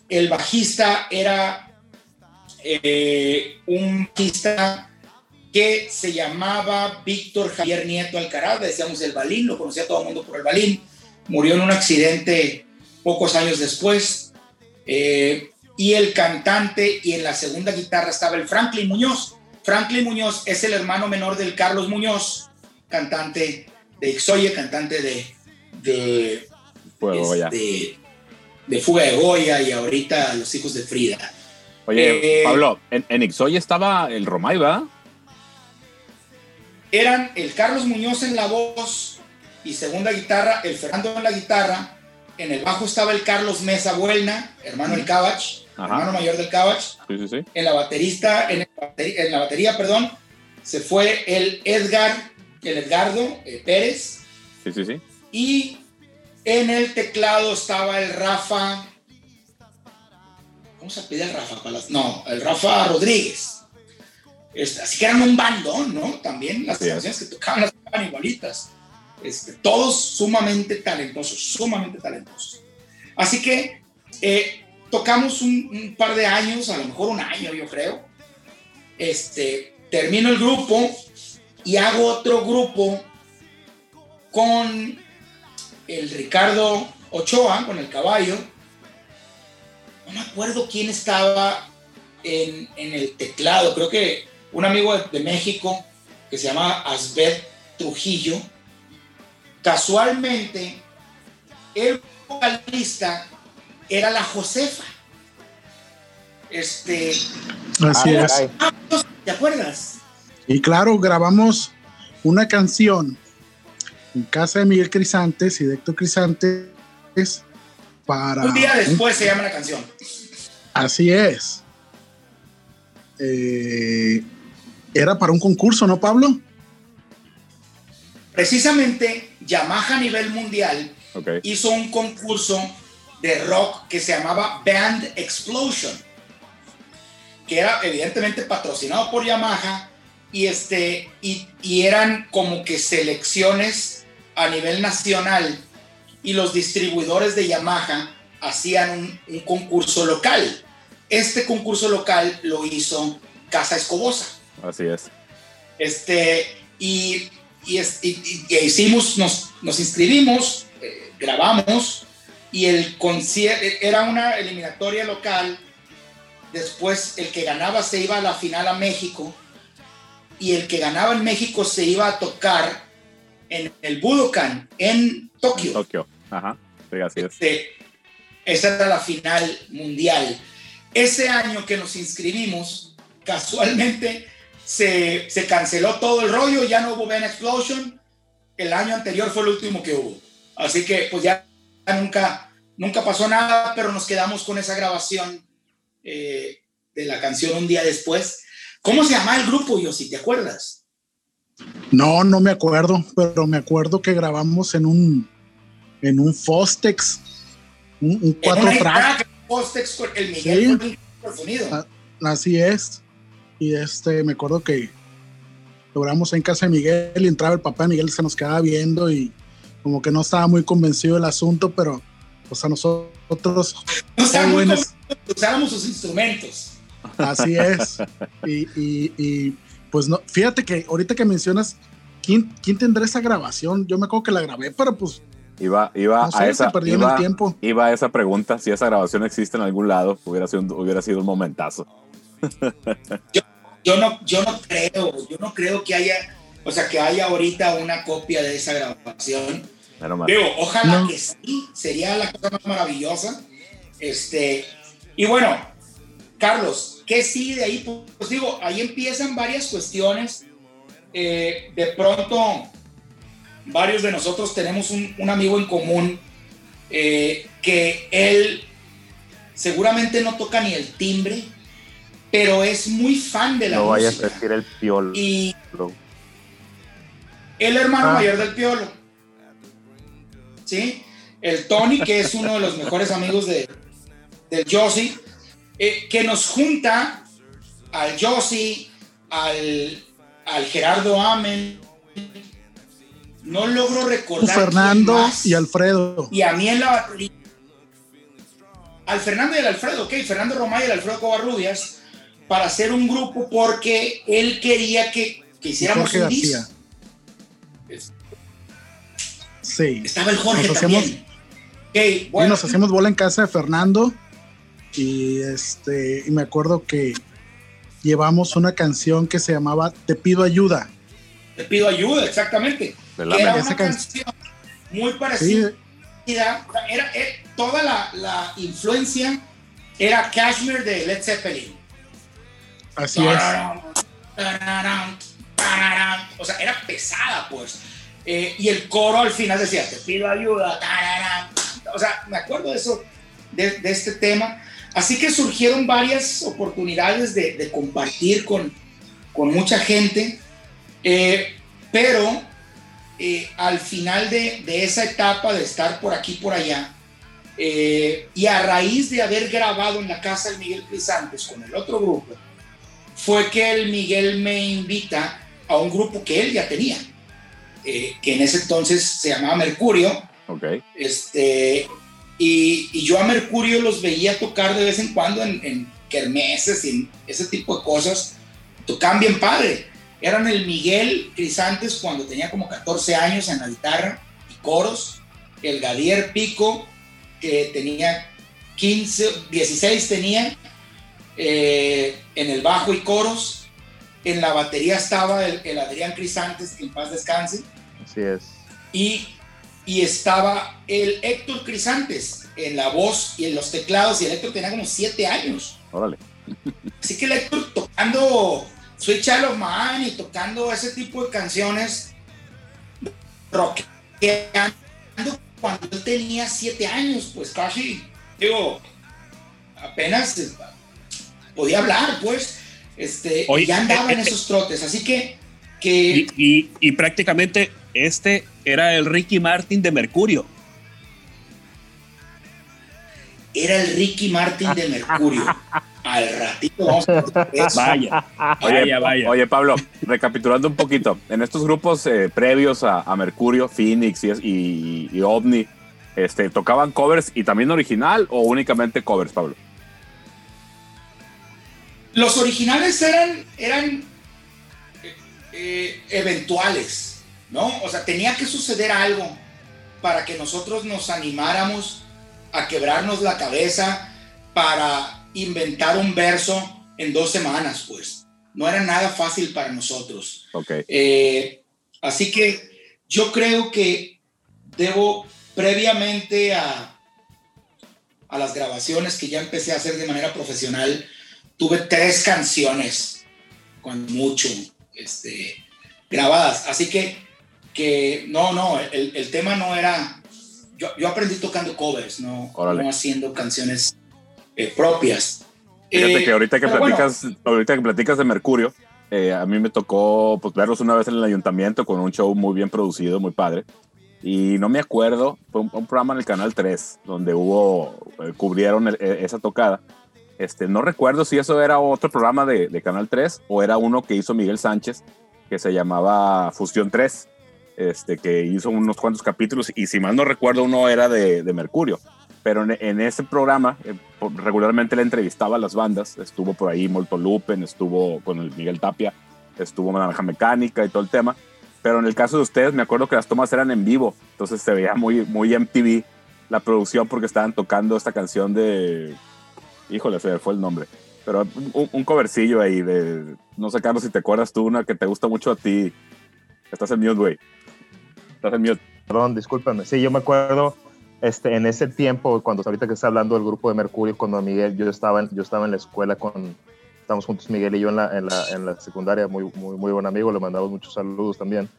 El bajista era eh, un bajista que se llamaba Víctor Javier Nieto Alcaraz, decíamos el Balín, lo conocía todo el mundo por el Balín, murió en un accidente pocos años después, Eh, y el cantante y en la segunda guitarra estaba el Franklin Muñoz. Franklin Muñoz es el hermano menor del Carlos Muñoz, cantante de Ixoye, cantante de, Fuego, este, de Fuga de Goya y ahorita Los Hijos de Frida. Oye, eh, Pablo, en, en Ixoy estaba el Romay, ¿verdad? eran el Carlos Muñoz en la voz y segunda guitarra, el Fernando en la guitarra, en el bajo estaba el Carlos Mesa Buelna, hermano del Cabach, Ajá. hermano mayor del Cabach, Sí, sí, sí. en la baterista, en la batería, perdón, se fue el Edgar, el Edgardo eh, Pérez, Sí, sí, sí. y en el teclado estaba el Rafa, ¿cómo se pide el Rafa? Palas? No, el Rafa Rodríguez. Este, así que eran un bandón, ¿no? También las canciones que tocaban las tocaban igualitas. Este, todos sumamente talentosos, sumamente talentosos. Así que eh, tocamos un, un par de años, a lo mejor un año, yo creo. Este, termino el grupo y hago otro grupo con el Ricardo Ochoa, con el caballo. No me acuerdo quién estaba en, en el teclado, creo que un amigo de, de México que se llama Asbeth Trujillo. Casualmente, el vocalista era la Josefa. Este, Así es. ¿te acuerdas? Y claro, grabamos una canción en casa de Miguel Crisantes y de Héctor Crisantes para... Un día después se llama la canción. Así es. Eh, era para un concurso, ¿no, Pablo? Precisamente, Yamaha a nivel mundial hizo un concurso de rock que se llamaba Band Explosion, que era evidentemente patrocinado por Yamaha y, este, y, y eran como que selecciones a nivel nacional y los distribuidores de Yamaha hacían un, un concurso local. Este concurso local lo hizo Casa Escobosa. Así es. Este, y, y, es- y- y- y hicimos, nos, nos inscribimos, eh, grabamos, y el concierto era una eliminatoria local. Después, el que ganaba se iba a la final a México, y el que ganaba en México se iba a tocar en el Budokan, en Tokio. Tokio. Ajá. Sí, así es. Este, esa era la final mundial. Ese año que nos inscribimos, casualmente se, se canceló todo el rollo, ya no hubo Band Explosion. El año anterior fue el último que hubo. Así que pues ya nunca, nunca pasó nada, pero nos quedamos con esa grabación eh, de la canción un día después. ¿Cómo se llama el grupo, yo si te acuerdas? No, no me acuerdo, pero me acuerdo que grabamos en un en un Fostex, un, un cuatro track, Fostex con el Miguel Sí. Ah. así es. Y este, me acuerdo que logramos en casa de Miguel y entraba el papá de Miguel, se nos quedaba viendo y como que no estaba muy convencido del asunto, pero pues a nosotros, No que usáramos sus instrumentos. así es. Y, y- y, pues no, fíjate que ahorita que mencionas, ¿quién, ¿quién tendrá esa grabación? Yo me acuerdo que la grabé, pero pues Iba, iba no sé, a esa. perdió iba- el tiempo. Iba a esa pregunta, si esa grabación existe en algún lado, hubiera sido un, hubiera sido un momentazo. Yo no, yo no creo, yo no creo que haya, o sea, que haya ahorita una copia de esa grabación. Digo, ojalá No. que sí, sería la cosa más maravillosa. Este, y bueno, Carlos, ¿qué sigue de ahí? Pues digo, ahí empiezan varias cuestiones. Eh, de pronto, varios de nosotros tenemos un, un amigo en común eh, que él seguramente no toca ni el timbre, pero es muy fan de la No vayas a música. decir el piolo. Y el hermano Ah. mayor del Piolo. ¿Sí? El Tony, que es uno de los mejores amigos de, del Josie, eh, que nos junta al Josie, al, al Gerardo Amen. No logro recordar. Fernando y Alfredo. Y a mí en la batería. Al Fernando y al Alfredo, ok, Fernando Romay y el Alfredo Covarrubias, para hacer un grupo porque él quería que, que hiciéramos Jorge un disco. García. Sí. Estaba el Jorge Nos también. Y nos hacemos bola en casa de Fernando. Y este, y me acuerdo que llevamos una canción que se llamaba Te pido ayuda. te pido ayuda, exactamente. De Que era una can- canción muy Sí, parecida. Era, eh, toda la, la influencia era Cashmere de Led Zeppelin. así es. O sea, era pesada, pues. Eh, y el coro al final decía, te pido ayuda. tararán. O sea, me acuerdo de eso, de, de este tema. Así que surgieron varias oportunidades de, de compartir con, con mucha gente, eh, pero eh, al final de, de esa etapa de estar por aquí, por allá, eh, y a raíz de haber grabado en la casa del Miguel Crisantes con el otro grupo, fue que el Miguel me invita a un grupo que él ya tenía, eh, que en ese entonces se llamaba Mercurio, Ok. este, y, y yo a Mercurio los veía tocar de vez en cuando en, en kermeses y en ese tipo de cosas, tocaban bien padre. Eran el Miguel Crisantes cuando tenía como 14 años en la guitarra y coros, el Gadier Pico que tenía 15, 16 tenía eh, en el bajo y coros, en la batería estaba el, el Adrián Crisantes, que en paz descanse, Así es. y, y estaba el Héctor Crisantes en la voz y en los teclados, y el Héctor tenía como 7 años. Órale. Así que el Héctor tocando Sweet Child of Mine y tocando ese tipo de canciones, rockeando cuando él tenía siete años, pues casi, digo, apenas eh, podía hablar, pues, este, Oye, ya andaba eh, en eh, esos trotes, así que, Y, que y- y prácticamente este era el Ricky Martin de Mercurio. era el Ricky Martin de Mercurio. Al ratito vamos a ver eso. Vaya, Oye, vaya, vaya. oye, Pablo, recapitulando un poquito, en estos grupos eh, previos a, a Mercurio, Phoenix y, y- y OVNI, este, ¿tocaban covers y también original o únicamente covers, Pablo? Los originales eran, eran eh, eh, eventuales, ¿no? O sea, tenía que suceder algo para que nosotros nos animáramos a quebrarnos la cabeza para inventar un verso en dos semanas, pues. No era nada fácil para nosotros. Ok. Eh, así que yo creo que debo, previamente a, a las grabaciones que ya empecé a hacer de manera profesional, tuve tres canciones, con mucho, este, grabadas. Así que, que no, no, el, el tema no era... Yo, yo aprendí tocando covers, no, no haciendo canciones eh, propias. Fíjate Eh, que ahorita que pero bueno, platicas, ahorita que platicas de Mercurio, eh, a mí me tocó pues, verlos una vez en el ayuntamiento con un show muy bien producido, muy padre. Y no me acuerdo, fue un, un programa en el Canal 3 donde hubo, eh, cubrieron el- eh, esa tocada. Este, no recuerdo si eso era otro programa de, de Canal 3 o era uno que hizo Miguel Sánchez que se llamaba Fusión 3, este, que hizo unos cuantos capítulos y si mal no recuerdo uno era de, de Mercurio. Pero en, en ese programa eh, regularmente le entrevistaba a las bandas. Estuvo por ahí Molto Lupen, estuvo con el Miguel Tapia, estuvo Naranja Mecánica y todo el tema. Pero en el caso de ustedes, me acuerdo que las tomas eran en vivo, entonces se veía muy, muy MTV la producción porque estaban tocando esta canción de. Híjole, se fue el nombre. Pero un, un covercillo ahí de. No sé, Carlos, si te acuerdas tú, una que te gusta mucho a ti. Estás en mute, güey. Estás en mute. Perdón, discúlpame. Sí, yo me acuerdo este, en ese tiempo, cuando ahorita que está hablando del grupo de Mercurio, cuando Miguel, yo estaba en, yo estaba en la escuela con, estábamos juntos Miguel y yo en la, en la, en la secundaria, muy, muy, muy buen amigo, le mandamos muchos saludos también.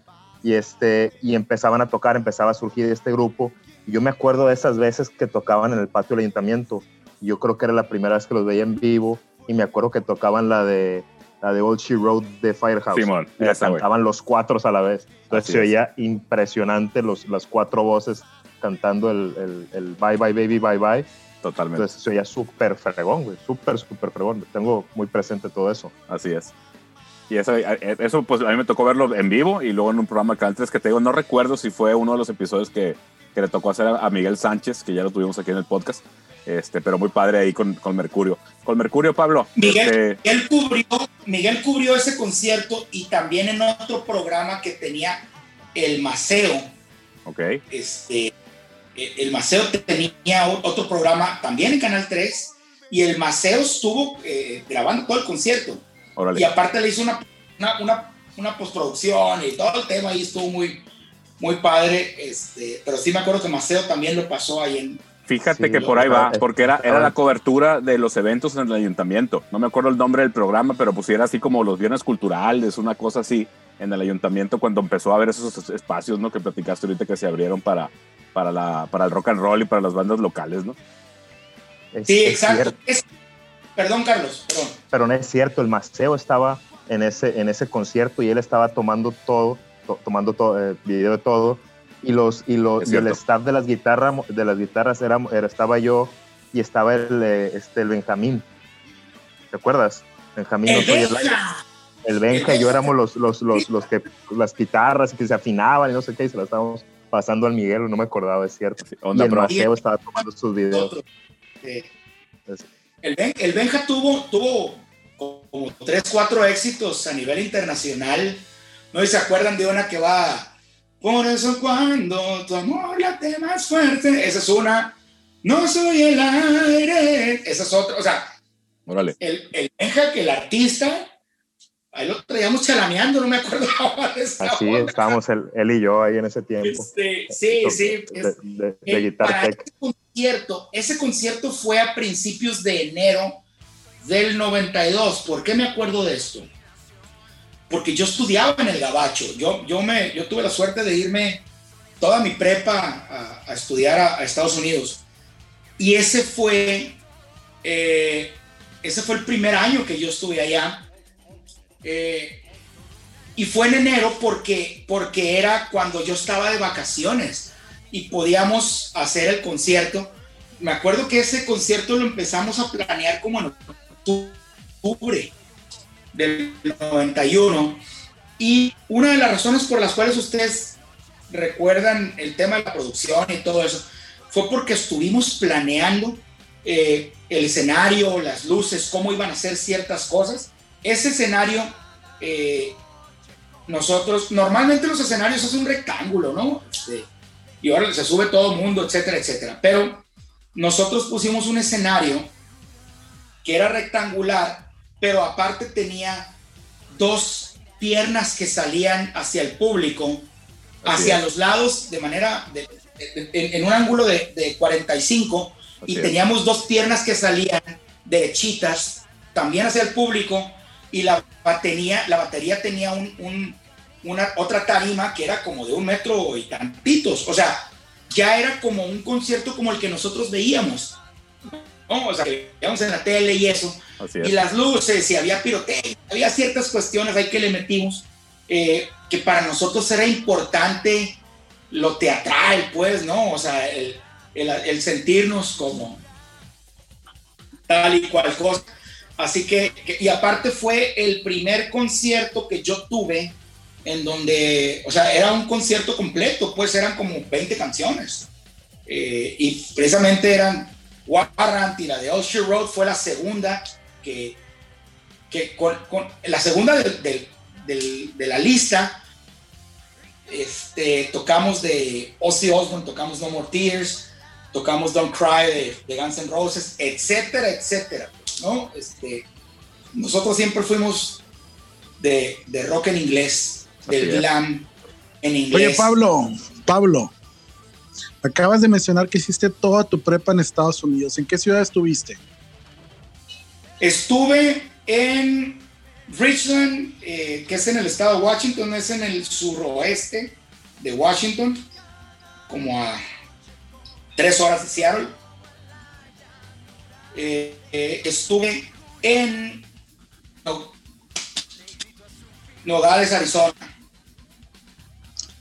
Y, este, y empezaban a tocar, empezaba a surgir este grupo. Y yo me acuerdo de esas veces que tocaban en el patio del ayuntamiento. Yo creo que era la primera vez que los veía en vivo. Y me acuerdo que tocaban la de, la de Old She Road de Firehouse. Simón, esa, güey. cantaban los cuatro a la vez. Entonces Así se es. oía impresionante los, las cuatro voces cantando el, el, el Bye Bye Baby Bye Bye. Totalmente. Entonces se oía súper fregón, güey. Súper, súper fregón. Tengo muy presente todo eso. Así es. Y eso, eh, eso, pues a mí me tocó verlo en vivo y luego en un programa de Canal 3 que te digo, no recuerdo si fue uno de los episodios que, que le tocó hacer a, a Miguel Sánchez, que ya lo tuvimos aquí en el podcast, este, pero muy padre ahí con, con Mercurio. Con Mercurio, Pablo. Miguel, este, Miguel cubrió, Miguel cubrió ese concierto y también en otro programa que tenía el Maceo. ok, Este, eh, el Maceo tenía otro programa también en Canal 3 y el Maceo estuvo eh, grabando todo el concierto. órale. Y aparte le hizo una, una, una, una postproducción y todo el tema ahí estuvo muy, muy padre. Este, pero sí me acuerdo que Maceo también lo pasó ahí en, Fíjate Sí, que por ahí va, porque era, era estaba- la cobertura de los eventos en el ayuntamiento. No me acuerdo el nombre del programa, pero pues sí era así como los viernes culturales, una cosa así, en el ayuntamiento cuando empezó a haber esos espacios, ¿no? Que platicaste ahorita que se abrieron para, para, la, para el rock and roll y para las bandas locales, ¿no? Es- Sí, es exacto. Es- perdón, Carlos, perdón. pero no es cierto, el Maceo estaba en ese, en ese concierto y él estaba tomando todo, to- tomando todo, eh, video de todo, y, los, y, los, y el staff de las, guitarras de las guitarras era, era- estaba yo y estaba el, eh, este, el Benjamín. ¿Te acuerdas? Benjamín El Otoy, el, Benja. el Benja y yo éramos los, los, los, los que las guitarras que se afinaban y no sé qué, y se las estábamos pasando al Miguel, no me acordaba, es cierto. Sí, onda y el estaba tomando sus videos. Otro. Eh, el, Ben- el Benja tuvo, tuvo como tres, cuatro éxitos a nivel internacional. No sé si se acuerdan de una que va. Por eso cuando tu amor late más fuerte. Esa es una. No soy el aire. Esa es otra. O sea, Órale. el, el Benja, que el artista, ahí lo traíamos chalameando, no me acuerdo ahora de esa Así onda. estábamos él, él y yo ahí en ese tiempo. Este, sí, sí. De, es- de, de Eh, Guitar para Tech. ese concierto, ese concierto fue a principios de enero del 92. ¿Por qué me acuerdo de esto? Porque yo estudiaba en el Gabacho. Yo, yo, me, yo tuve la suerte de irme toda mi prepa a, a estudiar a, a, Estados Unidos. Y ese fue, eh, ese fue el primer año que yo estuve allá. Eh, y fue en enero porque, porque era cuando yo estaba de vacaciones y podíamos hacer el concierto. Me acuerdo que ese concierto lo empezamos a planear como en octubre del 91. Y una de las razones por las cuales ustedes recuerdan el tema de la producción y todo eso fue porque estuvimos planeando eh, el escenario, las luces, cómo iban a ser ciertas cosas. Ese escenario eh, nosotros, normalmente los escenarios es un rectángulo, ¿no? Este, y ahora se sube todo el mundo, etcétera, etcétera. Pero nosotros pusimos un escenario que era rectangular, pero aparte tenía dos piernas que salían hacia el público, hacia los lados de manera, de, de, en, en, un ángulo de, de 45, Así y teníamos dos piernas que salían derechitas, también hacia el público, y la batería, la batería tenía un, un, una otra tarima que era como de un metro y tantitos. O sea, ya era como un concierto como el que nosotros veíamos. ¿No? O sea, que veíamos en la tele y eso. Y las luces, y había pirotecnia, había ciertas cuestiones ahí que le metimos, eh, que para nosotros era importante lo teatral, pues, ¿no? O sea, el, el, el sentirnos como tal y cual cosa. Así que, que, y aparte fue el primer concierto que yo tuve en donde, o sea, era un concierto completo, pues eran como 20 canciones. Eh, y precisamente eran Warrant y la de Usher Road fue la segunda que, que con, con la segunda de, de, la lista, este, tocamos de Ozzy Osbourne, tocamos No More Tears, tocamos Don't Cry de, de Guns N' Roses, etcétera, etcétera. ¿no? Este, nosotros siempre fuimos de, de rock en inglés, del glam en inglés. Oye, Pablo, Pablo, acabas de mencionar que hiciste toda tu prepa en Estados Unidos. ¿En qué ciudad estuviste? Estuve en Richland, eh, que es en el estado de Washington, es en el suroeste de Washington, como a tres horas de Seattle. Eh, eh, estuve en Nogales, Arizona.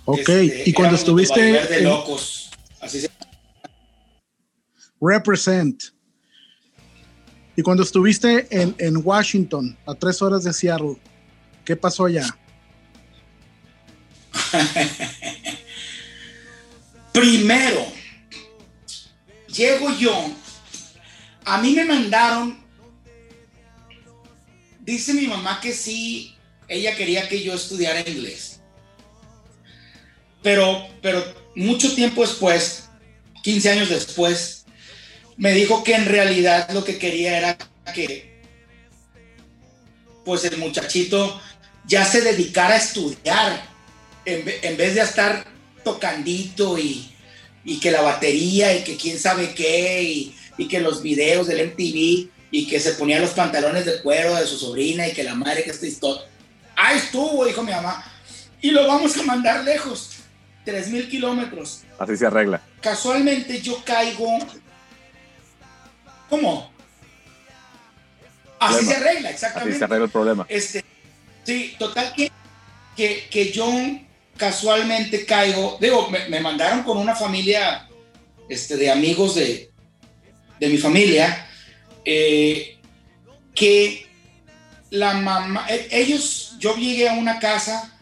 Ok, este, y cuando estuviste... De locos. Represent. Y cuando estuviste en, en, Washington, a tres horas de Seattle, ¿qué pasó allá? Primero, llego yo a mí me mandaron, dice mi mamá que sí, ella quería que yo estudiara inglés. Pero, pero mucho tiempo después, 15 años después, me dijo que en realidad lo que quería era que, pues el muchachito ya se dedicara a estudiar, en, en vez de estar tocandito y, y que la batería y que quién sabe qué y y que los videos del MTV y que se ponía los pantalones de cuero de su sobrina y que la madre que está historia. Ahí estuvo, dijo mi mamá. Y lo vamos a mandar lejos, 3.000 kilómetros. Así se arregla. Casualmente yo caigo... ¿Cómo? Así se arregla, exactamente. Así se arregla el problema. Este, sí, total que, que, que yo casualmente caigo, digo, me, me, mandaron con una familia este, de amigos de, de mi familia, eh, que la mamá, e, ellos, yo llegué a una casa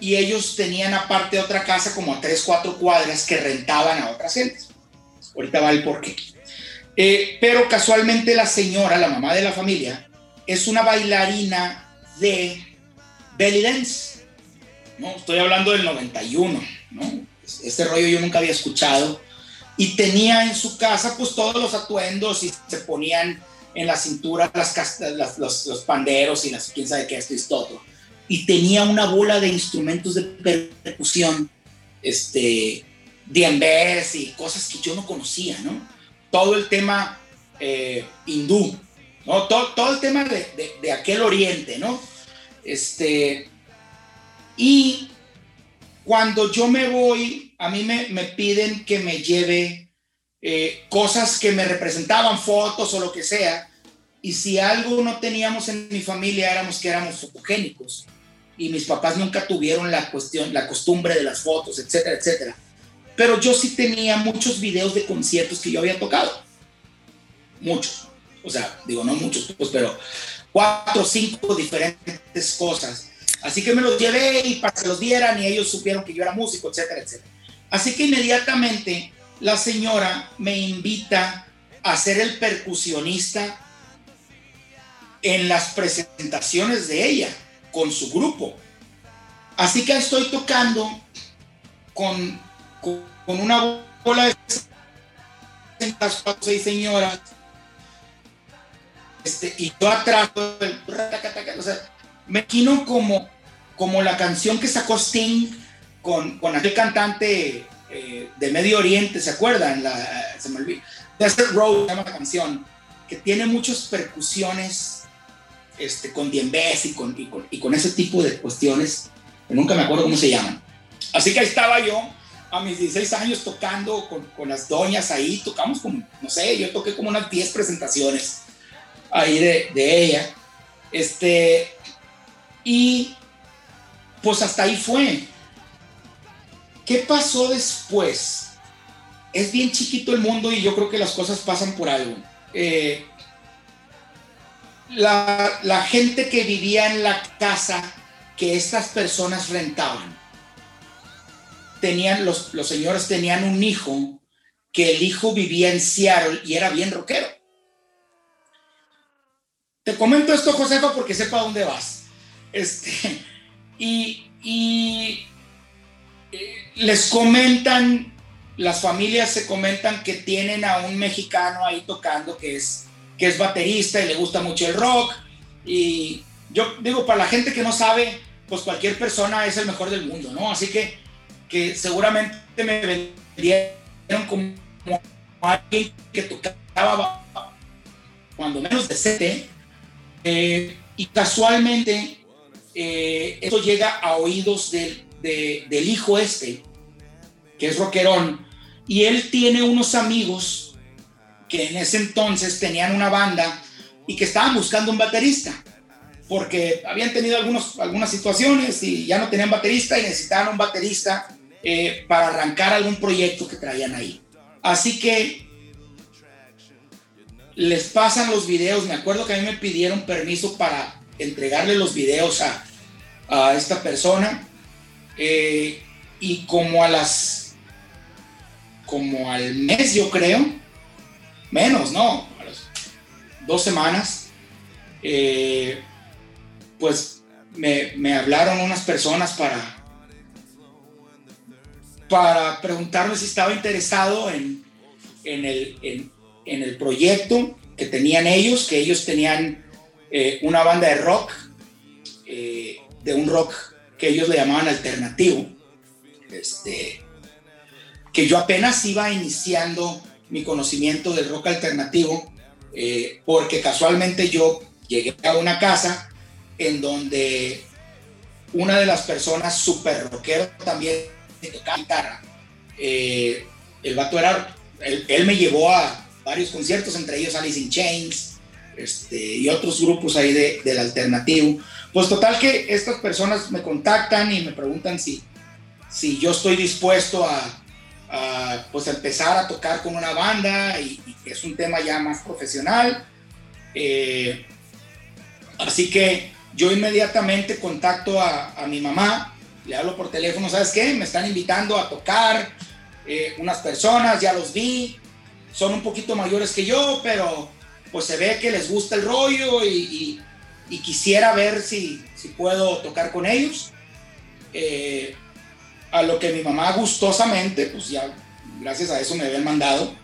y ellos tenían aparte otra casa como a tres, cuatro cuadras que rentaban a otras gentes. Ahorita va el porqué. Eh, pero casualmente la señora, la mamá de la familia, es una bailarina de belly dance. ¿no? Estoy hablando del 91. ¿no? Este rollo yo nunca había escuchado y tenía en su casa pues todos los atuendos y se ponían en la cintura las, las los, los, panderos y las quién sabe qué esto y todo. Y tenía una bola de instrumentos de percusión, este, diembés y cosas que yo no conocía, ¿no? Todo el tema eh, hindú, ¿no? Todo, todo el tema de, de, aquel oriente, ¿no? Este, Y cuando yo me voy, a mí me, me piden que me lleve eh, cosas que me representaban, fotos o lo que sea. Y si algo no teníamos en mi familia, éramos que éramos fotogénicos. Y mis papás nunca tuvieron la cuestión, la costumbre de las fotos, etcétera, etcétera. Pero yo sí tenía muchos videos de conciertos que yo había tocado. Muchos. O sea, digo, no muchos, pues, pero cuatro o cinco diferentes cosas. Así que me los llevé y para que los dieran y ellos supieron que yo era músico, etcétera, etcétera. Así que inmediatamente la señora me invita a ser el percusionista en las presentaciones de ella con su grupo. Así que estoy tocando con, con, una bola de seis señoras este, y yo atrás o sea, me quino como, como la canción que sacó Sting con, con aquel cantante eh, de Medio Oriente, ¿se acuerdan? La, se me olvidó. Desert Road se llama la canción, que tiene muchas percusiones este, con diembés y con, y, con, y con ese tipo de cuestiones, que nunca me acuerdo cómo se llaman. Así que ahí estaba yo a mis 16 años tocando con, con, las doñas ahí, tocamos como, no sé, yo toqué como unas 10 presentaciones ahí de, ella. Este, y pues hasta ahí fue. ¿Qué pasó después? Es bien chiquito el mundo y yo creo que las cosas pasan por algo. Eh, la, la, gente que vivía en la casa que estas personas rentaban, tenían, los, los señores tenían un hijo que el hijo vivía en Seattle y era bien rockero. Te comento esto, Josefa, porque sepa dónde vas. Este, y, y eh, les comentan, las familias se comentan que tienen a un mexicano ahí tocando que es, que es baterista y le gusta mucho el rock. Y yo digo, para la gente que no sabe, pues cualquier persona es el mejor del mundo, ¿no? Así que, que seguramente me vendieron como alguien que tocaba cuando menos de sete. Eh, y casualmente eh, esto llega a oídos del, de, del hijo este, que es rockerón, y él tiene unos amigos que en ese entonces tenían una banda y que estaban buscando un baterista, porque habían tenido algunos, algunas situaciones y ya no tenían baterista y necesitaban un baterista eh, para arrancar algún proyecto que traían ahí. Así que les pasan los videos, me acuerdo que a mí me pidieron permiso para entregarle los videos a, a esta persona. Eh, y como a las, como al mes yo creo, menos, no, a las dos semanas, eh, pues me, me, hablaron unas personas para, para preguntarme si estaba interesado en, en, el, en, el proyecto que tenían ellos, que ellos tenían eh, una banda de rock, eh, de un rock que ellos le llamaban alternativo, este, que yo apenas iba iniciando mi conocimiento del rock alternativo, eh, porque casualmente yo llegué a una casa en donde una de las personas super rockero también tocaba guitarra. Eh, el vato era, él, me llevó a varios conciertos, entre ellos Alice in Chains este, y otros grupos ahí de, del alternativo. Pues total que estas personas me contactan y me preguntan si, si yo estoy dispuesto a, a pues empezar a tocar con una banda y, es un tema ya más profesional. Eh, así que yo inmediatamente contacto a, mi mamá, le hablo por teléfono, ¿sabes qué? Me están invitando a tocar eh, unas personas, ya los vi, son un poquito mayores que yo, pero pues se ve que les gusta el rollo y, y y quisiera ver si, si puedo tocar con ellos. Eh, a lo que mi mamá gustosamente, pues ya gracias a eso me habían mandado,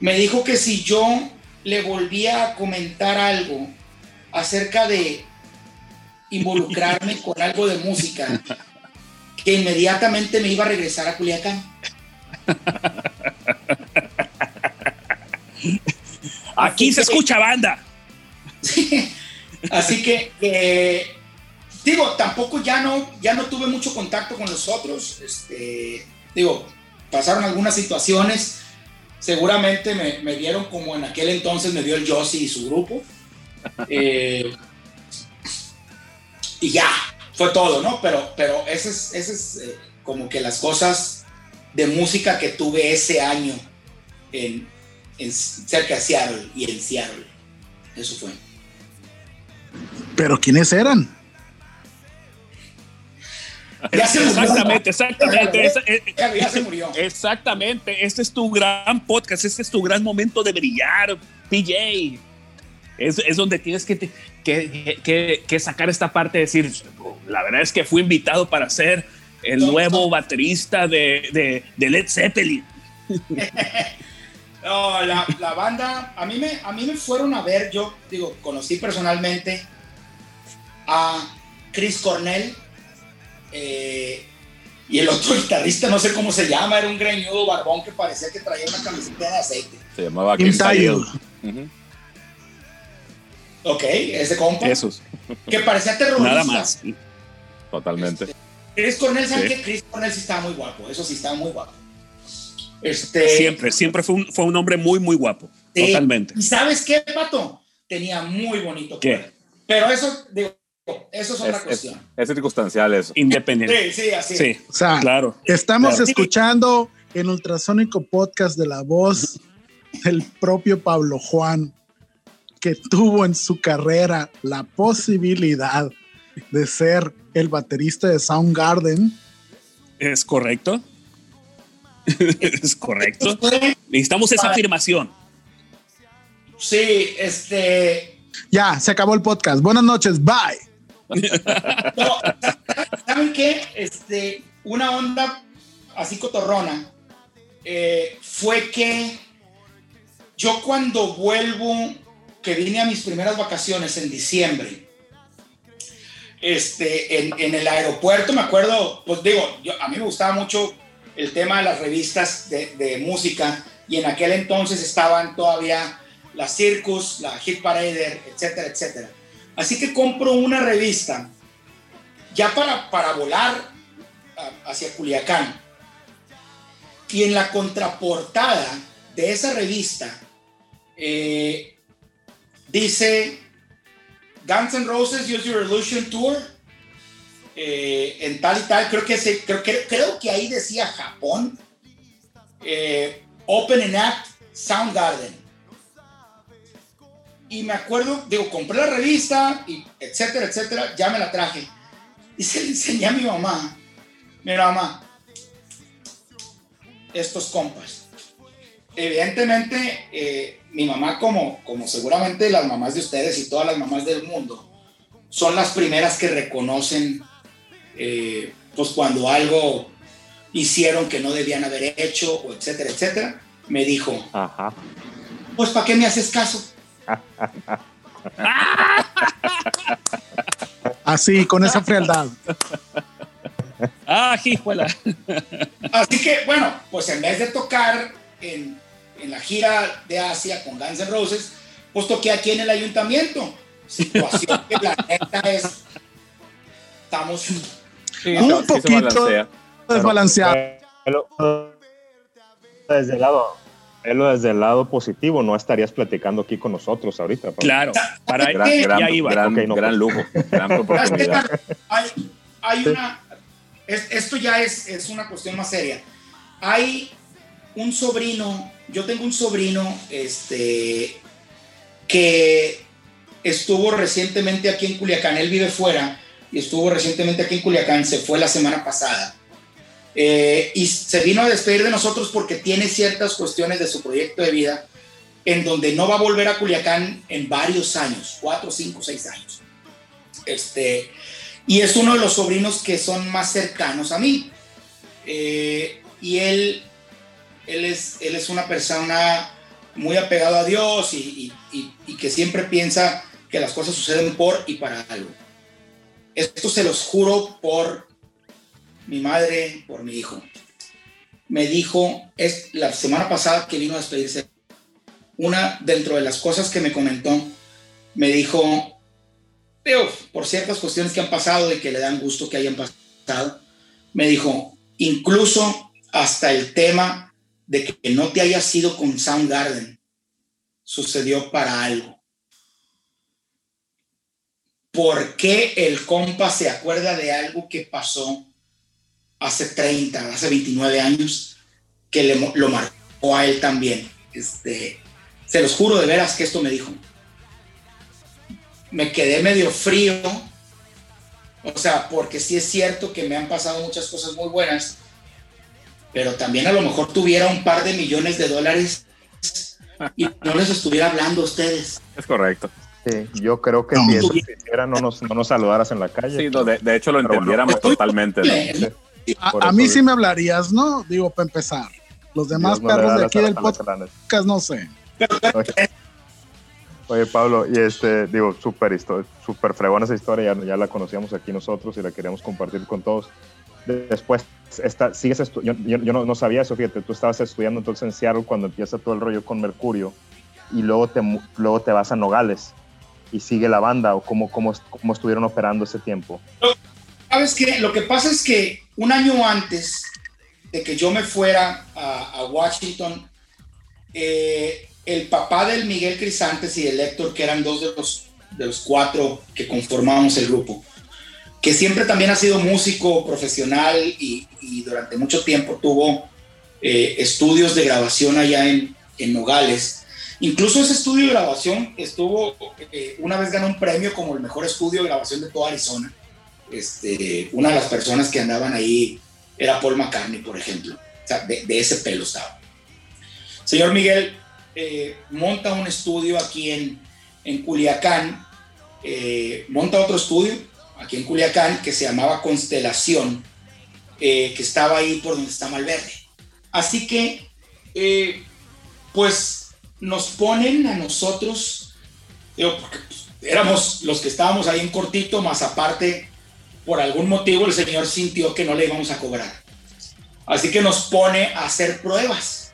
me dijo que si yo le volvía a comentar algo acerca de involucrarme con algo de música, que inmediatamente me iba a regresar a Culiacán. Aquí se escucha banda. Así que eh, digo, tampoco ya no, ya no tuve mucho contacto con los otros. Este, digo, pasaron algunas situaciones. Seguramente me, me vieron como en aquel entonces me vio el Yossi y su grupo. Eh, y ya, fue todo, ¿no? Pero, pero ese es, ese es eh, como que las cosas de música que tuve ese año en, en cerca de Seattle y en Seattle. Eso fue. Pero ¿quiénes eran? Ya se murió. Exactamente, exactamente. esa- eh, Ya, ya se murió. Exactamente, este es tu gran podcast, este es tu gran momento de brillar, PJ. Es, es donde tienes que, que, que- que sacar esta parte de decir, la verdad es que fui invitado para ser el No, nuevo no. baterista de, de- de Led Zeppelin. No, la, la banda, a mí, me, a mí me fueron a ver, yo digo, conocí personalmente a Chris Cornell eh, y el otro guitarrista, no sé cómo se llama, era un greñudo barbón que parecía que traía una camiseta de aceite. Se llamaba Kim Sayed. Sayed. Ok, ese compa. Esos, Que parecía terrorista. nada más. Totalmente. Chris Cornell, ¿saben Sí. qué? Chris Cornell sí estaba muy guapo, eso sí estaba muy guapo. Este, Siempre, siempre fue un, fue un hombre muy, muy guapo. Sí. Totalmente. ¿Y sabes qué, Pato? Tenía muy bonito ¿Qué? cuerpo. Pero eso, digo, eso es otra Es, es, cuestión. es circunstancial eso. Independiente. Sí, sí, así. Sí, O sea, claro. estamos Claro. escuchando en Ultrasónico Podcast de la voz del propio Pablo Juan, que tuvo en su carrera la posibilidad de ser el baterista de Soundgarden. Es correcto. es correcto. Necesitamos esa afirmación. Sí, este. Ya, se acabó el podcast. Buenas noches, bye. no, ¿Saben qué? Este, una onda así cotorrona eh, fue que yo cuando vuelvo, que vine a mis primeras vacaciones en diciembre, este, en, el aeropuerto, me acuerdo, pues digo, a mí me gustaba mucho el tema de las revistas de, música y en aquel entonces estaban todavía la Circus, la Hit Parader, etcétera, etcétera. Así que compro una revista ya para, para volar hacia Culiacán. Y en la contraportada de esa revista eh, dice Guns N' Roses Use Your Illusion Tour eh, en tal y tal. Creo que, se, creo, que, creo que ahí decía Japón. eh, Open and Act Soundgarden. Y me acuerdo, digo, compré la revista, y etcétera, etcétera, ya me la traje. Y se la enseñé a mi mamá. Mira, mamá, estos compas. Evidentemente, eh, mi mamá, como, como seguramente las mamás de ustedes y todas las mamás del mundo, son las primeras que reconocen, eh, pues cuando algo hicieron que no debían haber hecho, o etcétera, etcétera. Me dijo, Ajá. pues ¿para qué me haces caso? Así, con esa frialdad. Ah, hijuela. Así que, bueno, pues en vez de tocar en, en la gira de Asia con Guns N' Roses, pues toqué aquí en el ayuntamiento. Situación que la neta es. Estamos. Sí, Un se poquito balancea. desbalanceado. Desde el lado, desde el lado positivo, no estarías platicando aquí con nosotros ahorita. Pablo. Claro, para ¿Qué? Gran, gran, ya iba. gran, Ok, no, gran pues. lujo, gran oportunidad. hay, hay una. es- esto ya es, es una cuestión más seria. Hay un sobrino, yo tengo un sobrino este, que estuvo recientemente aquí en Culiacán. Él vive fuera y estuvo recientemente aquí en Culiacán. Se fue la semana pasada. Eh, y se vino a despedir de nosotros porque tiene ciertas cuestiones de su proyecto de vida en donde no va a volver a Culiacán en varios años, cuatro, cinco, seis años. Este, y es uno de los sobrinos que son más cercanos a mí. Eh, y él, él, es, él es una persona muy apegada a Dios y, y- y- y que siempre piensa que las cosas suceden por y para algo. Esto se los juro por mi madre, por mi hijo. Me dijo, es la semana pasada que vino a despedirse, una dentro de las cosas que me comentó, me dijo, por por ciertas cuestiones que han pasado y que le dan gusto que hayan pasado, me dijo, incluso hasta el tema de que no te hayas ido con Soundgarden sucedió para algo. ¿Por qué el compa se acuerda de algo que pasó hace 30, hace 29 años, que le, lo marcó a él también? Este, se los juro de veras que esto me dijo. Me quedé medio frío, o sea, porque sí es cierto que me han pasado muchas cosas muy buenas, pero también a lo mejor tuviera un par de millones de dólares y no les estuviera hablando a ustedes. Es correcto. Sí, yo creo que No. si eso hiciera, no nos, no nos saludaras en la calle. Sí, no, de, de hecho lo Pero bueno. entendiéramos totalmente. ¿no? A, a mí digo. sí me hablarías, ¿no? Digo, para empezar. Los demás Dios perros de aquí del podcast, no sé. Oye, Pablo, y este, digo, súper súper fregona esa historia, ya, ya la conocíamos aquí nosotros y la queríamos compartir con todos. De- Después, sigues estu- yo, no, sabía eso, fíjate, tú estabas estudiando entonces en Seattle cuando empieza todo el rollo con Mercurio y luego te, luego te vas a Nogales y sigue la banda o cómo, cómo, cómo estuvieron operando ese tiempo. ¿Sabes qué? Lo que pasa es que un año antes de que yo me fuera a, a Washington, eh, el papá del Miguel Crisantes y del Héctor, que eran dos de los, de los cuatro que conformábamos el grupo, que siempre también ha sido músico profesional y, durante mucho tiempo tuvo eh, estudios de grabación allá en, en Nogales. Incluso ese estudio de grabación estuvo, eh, una vez ganó un premio como el mejor estudio de grabación de toda Arizona. Este, una de las personas que andaban ahí era Paul McCartney, por ejemplo. O sea, de, ese pelo estaba. Señor Miguel eh, monta un estudio aquí en, en Culiacán, monta otro estudio aquí en Culiacán que se llamaba Constelación, eh, que estaba ahí por donde está Malverde. Así que, eh, pues nos ponen a nosotros, digo, pues, éramos los que estábamos ahí en cortito, más aparte, por algún motivo el señor sintió que no le íbamos a cobrar. Así que nos pone a hacer pruebas,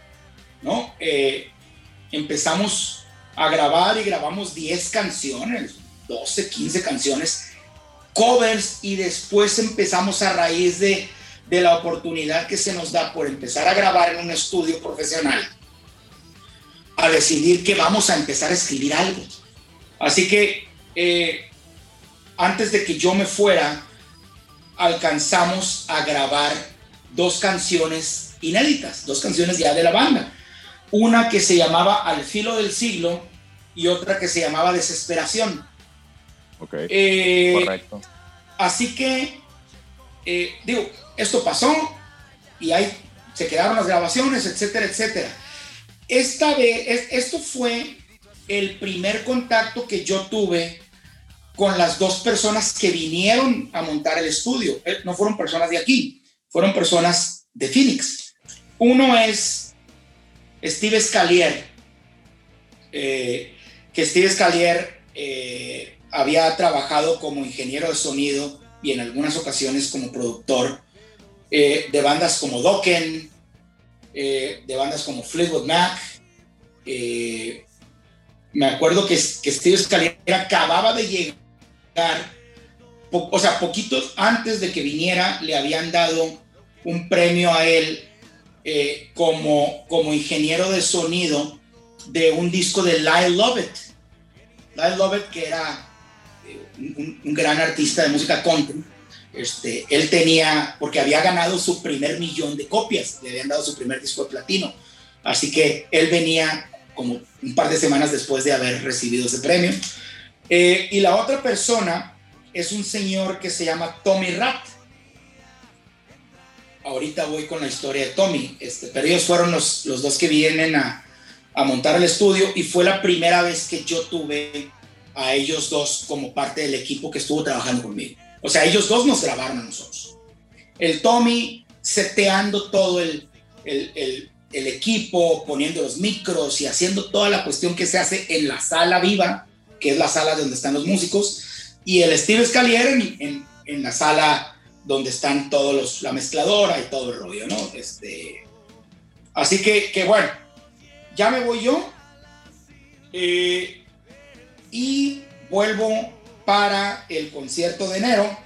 ¿no? Eh, empezamos a grabar y grabamos 10 canciones, 12, 15 canciones, covers, y después empezamos a raíz de, de la oportunidad que se nos da por empezar a grabar en un estudio profesional, a decidir que vamos a empezar a escribir algo. Así que eh, antes de que yo me fuera, alcanzamos a grabar dos canciones inéditas, dos canciones ya de la banda. Una que se llamaba Al filo del siglo y otra que se llamaba Desesperación. Ok, Eh, Correcto. Así que, eh, digo, esto pasó y ahí se quedaron las grabaciones, etcétera, etcétera. Esta vez, es- esto fue el primer contacto que yo tuve con las dos personas que vinieron a montar el estudio. Eh, No fueron personas de aquí, fueron personas de Phoenix. Uno es Steve Scalier, eh, que Steve Scalier eh, había trabajado como ingeniero de sonido y en algunas ocasiones como productor eh, de bandas como Dokken, eh, de bandas como Fleetwood Mac. eh, me acuerdo que, que Steve Scalier acababa de llegar, o sea, poquitos antes de que viniera, le habían dado un premio a él como, como ingeniero de sonido de un disco de Lyle Lovett. Lyle Lovett, que era un, gran artista de música country, este, él tenía, porque había ganado su primer millón de copias, le habían dado su primer disco de platino. Así que él venía como un par de semanas después de haber recibido ese premio. Eh, y la otra persona es un señor que se llama Tommy Ratt. Ahorita voy con la historia de Tommy, este, pero ellos fueron los, los dos que vienen a, a montar el estudio y fue la primera vez que yo tuve a ellos dos como parte del equipo que estuvo trabajando conmigo. O sea, ellos dos nos grabaron a nosotros. El Tommy seteando todo el, el, el, equipo, poniendo los micros y haciendo toda la cuestión que se hace en la sala viva, que es la sala donde están los músicos, y el Steve Scalier en, en, en la sala donde están todos los, la mezcladora y todo el rollo, ¿no? Este, así que, que bueno, ya me voy yo eh, y vuelvo para el concierto de enero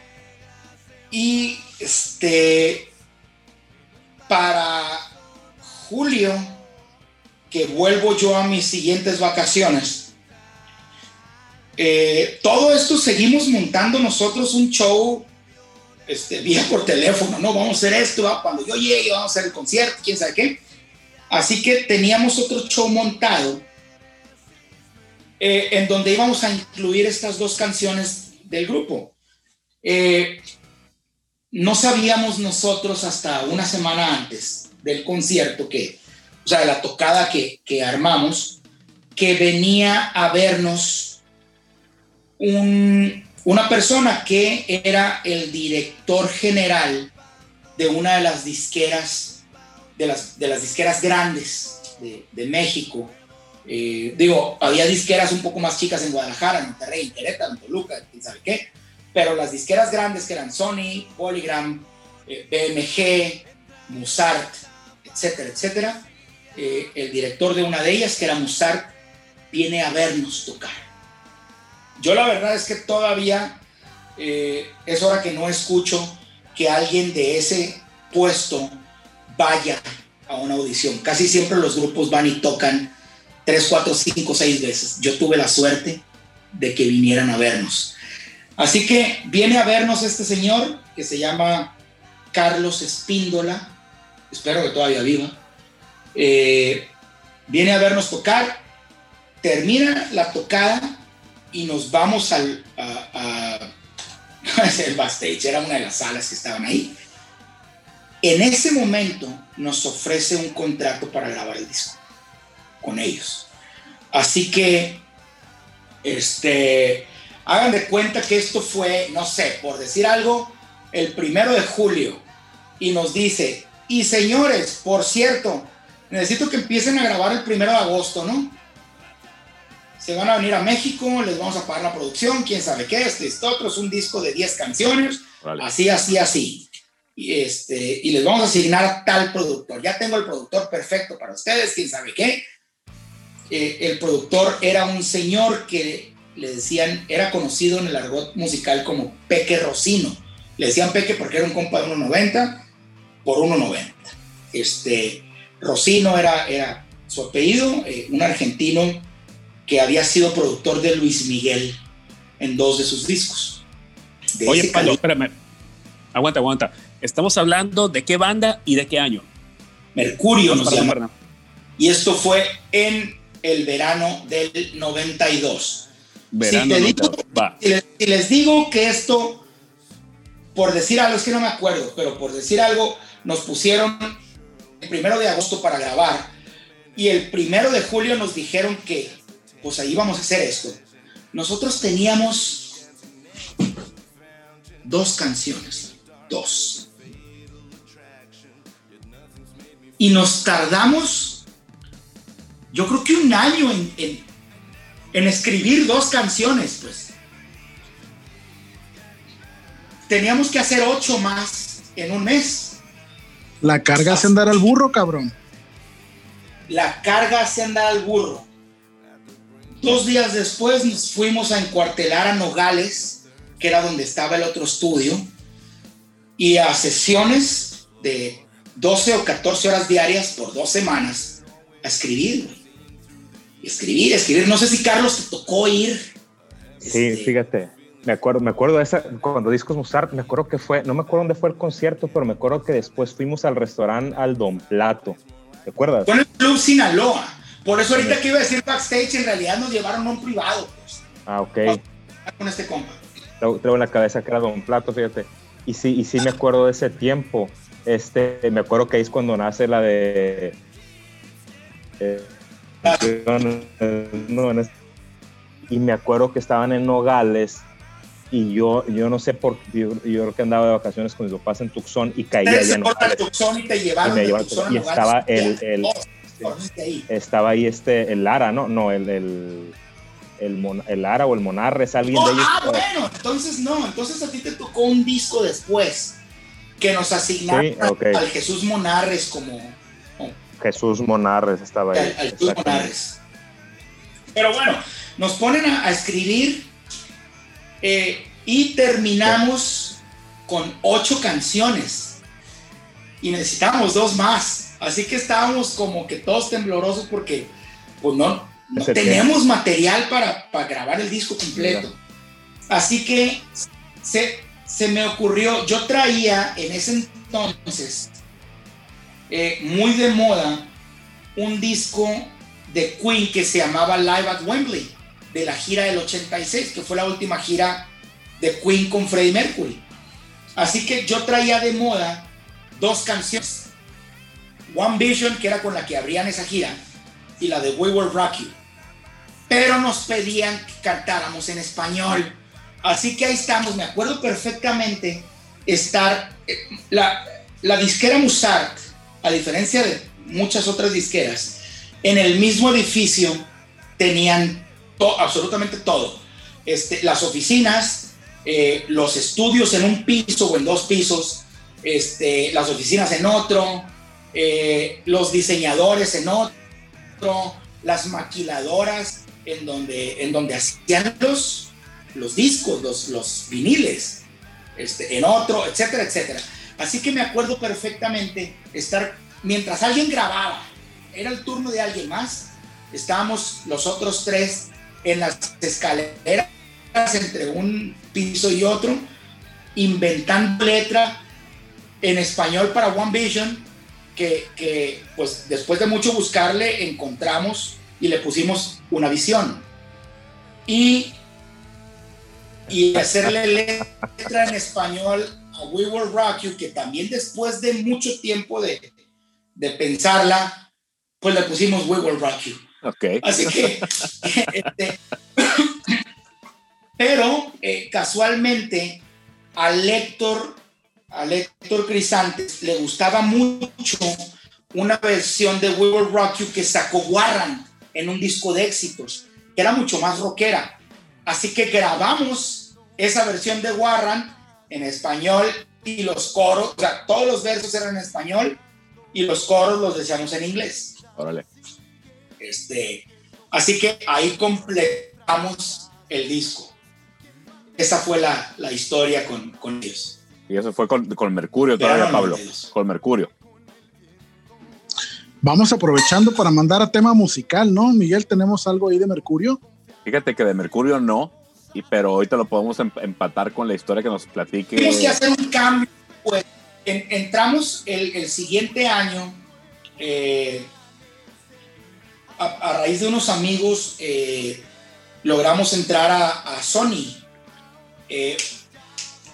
y este para julio que vuelvo yo a mis siguientes vacaciones eh, todo esto seguimos montando nosotros un show este, vía por teléfono, ¿no? Vamos a hacer esto, ¿va? cuando yo llegue vamos a hacer el concierto, quién sabe qué. Así que teníamos otro show montado eh, en donde íbamos a incluir estas dos canciones del grupo. Eh, no sabíamos nosotros hasta una semana antes del concierto que, o sea, de la tocada que, que armamos, que venía a vernos un, una persona que era el director general de una de las disqueras, de las, de las disqueras grandes de, de México. Eh, digo, había disqueras un poco más chicas en Guadalajara, en Monterrey, en Querétaro, en Toluca, quién sabe qué, pero las disqueras grandes que eran Sony, Polygram, eh, BMG, Mozart, etcétera, etcétera, eh, el director de una de ellas, que era Mozart, viene a vernos tocar. Yo la verdad es que todavía es hora que no escucho que alguien de ese puesto vaya a una audición. Casi siempre los grupos van y tocan tres, cuatro, cinco, seis veces. Yo tuve la suerte de que vinieran a vernos. Así que viene a vernos este señor que se llama Carlos Espíndola, espero que todavía viva. Eh, viene a vernos tocar, termina la tocada y nos vamos al a, a, el backstage, era una de las salas que estaban ahí. En ese momento nos ofrece un contrato para grabar el disco con ellos. Así que, este, hagan de cuenta que esto fue, no sé, por decir algo, el primero de julio. Y nos dice, y señores, por cierto, necesito que empiecen a grabar el primero de agosto, ¿no? se van a venir a México, les vamos a pagar la producción, quién sabe qué, este, esto, otro, es un disco de 10 canciones, vale. así, así, así. Y, este, y les vamos a asignar tal productor. Ya tengo el productor perfecto para ustedes, quién sabe qué. Eh, el productor era un señor que le decían, era conocido en el argot musical como Peque Rocino. Le decían Peque porque era un compa de 1.90 por 1.90. Este, Rocino era, era su apellido, eh, un argentino que había sido productor de Luis Miguel en dos de sus discos. De Oye, Pablo, espérame. Aguanta, aguanta. Estamos hablando de qué banda y de qué año. Mercurio nos llama. Y esto fue en el verano del 92. Verano si, digo, si, les, si les digo que esto, por decir algo, es que no me acuerdo, pero por decir algo, nos pusieron el primero de agosto para grabar y el primero de julio nos dijeron que pues ahí vamos a hacer esto. Nosotros teníamos dos canciones, dos. Y nos tardamos, yo creo que un año en, en, en escribir dos canciones, pues. Teníamos que hacer ocho más en un mes. La carga hace andar al burro, cabrón. La carga hace andar al burro. Dos días después nos fuimos a encuartelar a Nogales, que era donde estaba el otro estudio, y a sesiones de 12 o 14 horas diarias por dos semanas a escribir. Escribir, escribir. No sé si Carlos te tocó ir. Sí, este... fíjate. Me acuerdo, me acuerdo de esa, cuando Discos Mozart, me acuerdo que fue, no me acuerdo dónde fue el concierto, pero me acuerdo que después fuimos al restaurante al Don Plato. ¿Te acuerdas? Con el Club Sinaloa. Por eso ahorita que iba a decir backstage, en realidad nos llevaron a un privado. Pues. Ah, ok. Con este compa. Traigo en la cabeza que era Don Plato, fíjate. Y sí, y sí me acuerdo de ese tiempo. Este, me acuerdo que es cuando nace la de... Eh, no, no, y me acuerdo que estaban en Nogales y yo, yo no sé por yo, yo creo que andaba de vacaciones con mis papás en Tucson y caía allá en Nogales. Tucson y te llevaron, y, me llevaron Tucson y estaba el, el, el estaba ahí este, el Lara, ¿no? No, el, el, el, Mon, el Lara o el Monarres, alguien oh, de ellos. Ah, bueno, entonces no, entonces a ti te tocó un disco después que nos asignaron sí, okay. al Jesús Monarres como... Jesús Monarres estaba ahí. Jesús Monarres. Pero bueno, nos ponen a, a escribir Eh, y terminamos con ocho canciones y necesitábamos dos más. Así que estábamos como que todos temblorosos porque pues no, no tenemos material para, para grabar el disco completo. Así que se, se me ocurrió, yo traía en ese entonces eh, muy de moda un disco de Queen que se llamaba Live at Wembley, de la gira del 86, que fue la última gira de Queen con Freddie Mercury. Así que yo traía de moda dos canciones. One Vision, que era con la que abrían esa gira, y la de We Will Rock You. Pero nos pedían que cantáramos en español. Así que ahí estamos, me acuerdo perfectamente estar, eh, la, la disquera Musart, a diferencia de muchas otras disqueras, en el mismo edificio tenían absolutamente todo. Este, las oficinas, eh, los estudios en un piso o en dos pisos, este, las oficinas en otro, eh, los diseñadores en otro, las maquiladoras en donde, hacían los, discos, los, los viniles, este, en otro, etcétera, etcétera. Así que me acuerdo perfectamente estar, mientras alguien grababa, era el turno de alguien más, estábamos los otros tres en las escaleras entre un piso y otro, inventando letra en español para One Vision, que, que, pues después de mucho buscarle encontramos y le pusimos una visión. Y, y hacerle letra en español a We Will Rock You, que también después de mucho tiempo de, de pensarla, pues le pusimos We Will Rock You. Ok. Así que, este, pero eh, casualmente al Héctor, al Héctor Crisantes le gustaba mucho una versión de We Will Rock You que sacó Warren en un disco de éxitos, que era mucho más rockera. Así que grabamos esa versión de Warren en español y los coros, o sea, todos los versos eran en español y los coros los decíamos en inglés. Órale. Este, así que ahí completamos el disco. Esa fue la, la historia con, con ellos. Y eso fue con, con Mercurio todavía, Pablo. 92. Con Mercurio. Vamos aprovechando para mandar a tema musical, ¿no? Miguel, tenemos algo ahí de Mercurio. Fíjate que de Mercurio no, y, pero ahorita lo podemos em- empatar con la historia que nos platique. Tuvimos que hacer un cambio. Pues, En- entramos el, siguiente año, eh, a, raíz de unos amigos, eh, logramos entrar a, Sony. Eh,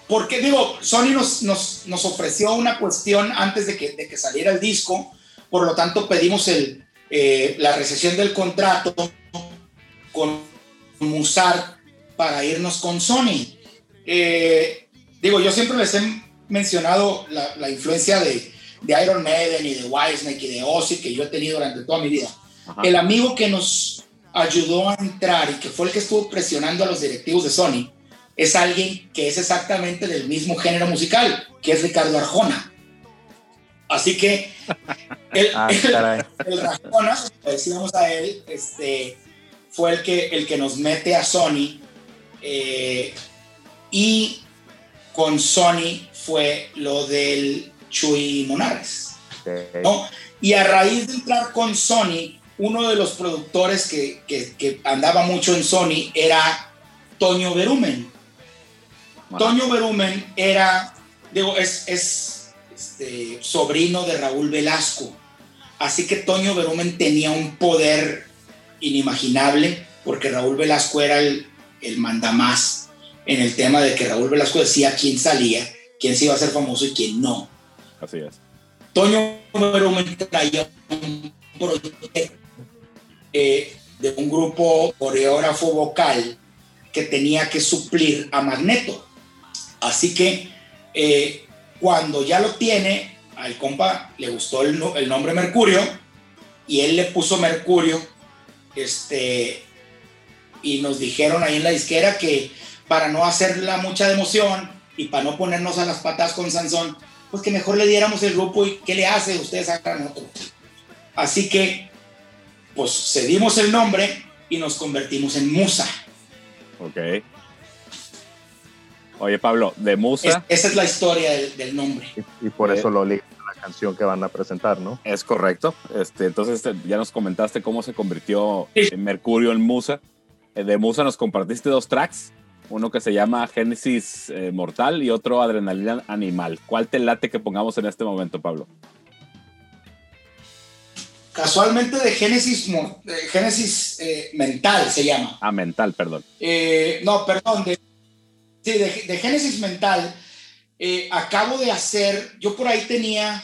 porque digo, Sony nos, nos, nos ofreció una cuestión antes de que, de que saliera el disco, por lo tanto pedimos el, la recesión del contrato con Musart para irnos con Sony. Eh, digo, yo siempre les he mencionado la, la influencia de, de Iron Maiden y de Whitesnake y de Ozzy que yo he tenido durante toda mi vida. Ajá. El amigo que nos ayudó a entrar y que fue el que estuvo presionando a los directivos de Sony es alguien que es exactamente del mismo género musical, que es Ricardo Arjona. Así que el, Ah, el- el Arjona, decíamos a él, este, fue el que, el que nos mete a Sony eh, y con Sony fue lo del Chuy Monares. ¿no? Y a raíz de entrar con Sony, uno de los productores que, que- que andaba mucho en Sony era Toño Berumen. Toño Berumen era, digo, es, es este, sobrino de Raúl Velasco. Así que Toño Berumen tenía un poder inimaginable, porque Raúl Velasco era el, el mandamás en el tema de que Raúl Velasco decía quién salía, quién se iba a hacer famoso y quién no. Así es. Toño Berumen traía un proyecto eh, de un grupo coreógrafo vocal que tenía que suplir a Magneto. Así que eh, cuando ya lo tiene, al compa le gustó el, el nombre Mercurio y él le puso Mercurio. Este, y nos dijeron ahí en la disquera que para no hacerla mucha emoción y para no ponernos a las patas con Sansón, pues que mejor le diéramos el grupo y ¿qué le hace? Ustedes hagan otro. Así que, pues cedimos el nombre y nos convertimos en Musa. Ok. Oye, Pablo, de Es- Musa esa es la historia del, del nombre. Y, y por Eh. eso lo liga la canción que van a presentar, ¿no? es correcto. Este, entonces este, ya nos comentaste cómo se convirtió Sí. en Mercurio en Musa. Eh, De Musa nos compartiste dos tracks. Uno que se llama Génesis eh, Mortal y otro Adrenalina Animal. ¿Cuál te late que pongamos en este momento, Pablo? Casualmente de Génesis, Mo- de Génesis eh, Mental se llama. Ah, Mental, perdón. Eh, no, perdón, de, sí, de, de Génesis Mental, acabo de hacer, yo por ahí tenía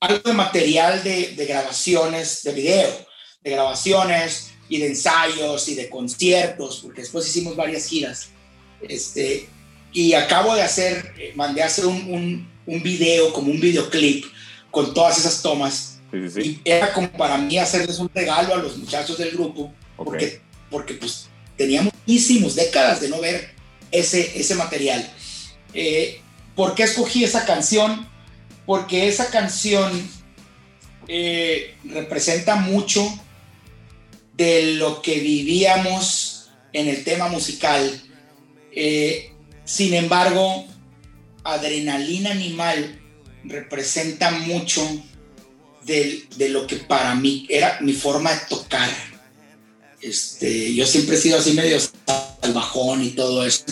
algo de material de, de grabaciones, de video, de grabaciones y de ensayos y de conciertos, porque después hicimos varias giras. Este, y acabo de hacer, eh, mandé a hacer un, un, un video, como un videoclip, con todas esas tomas. Sí, sí, sí. Y era como para mí hacerles un regalo a los muchachos del grupo porque, porque pues teníamos muchísimos décadas de no ver ese, ese material. Eh, ¿Por qué escogí esa canción? Porque esa canción eh, representa mucho de lo que vivíamos en el tema musical. Eh, sin embargo, Adrenalina Animal representa mucho del- de, lo que para mí era mi forma de tocar. Este, yo siempre he sido así medio salvajón y todo eso,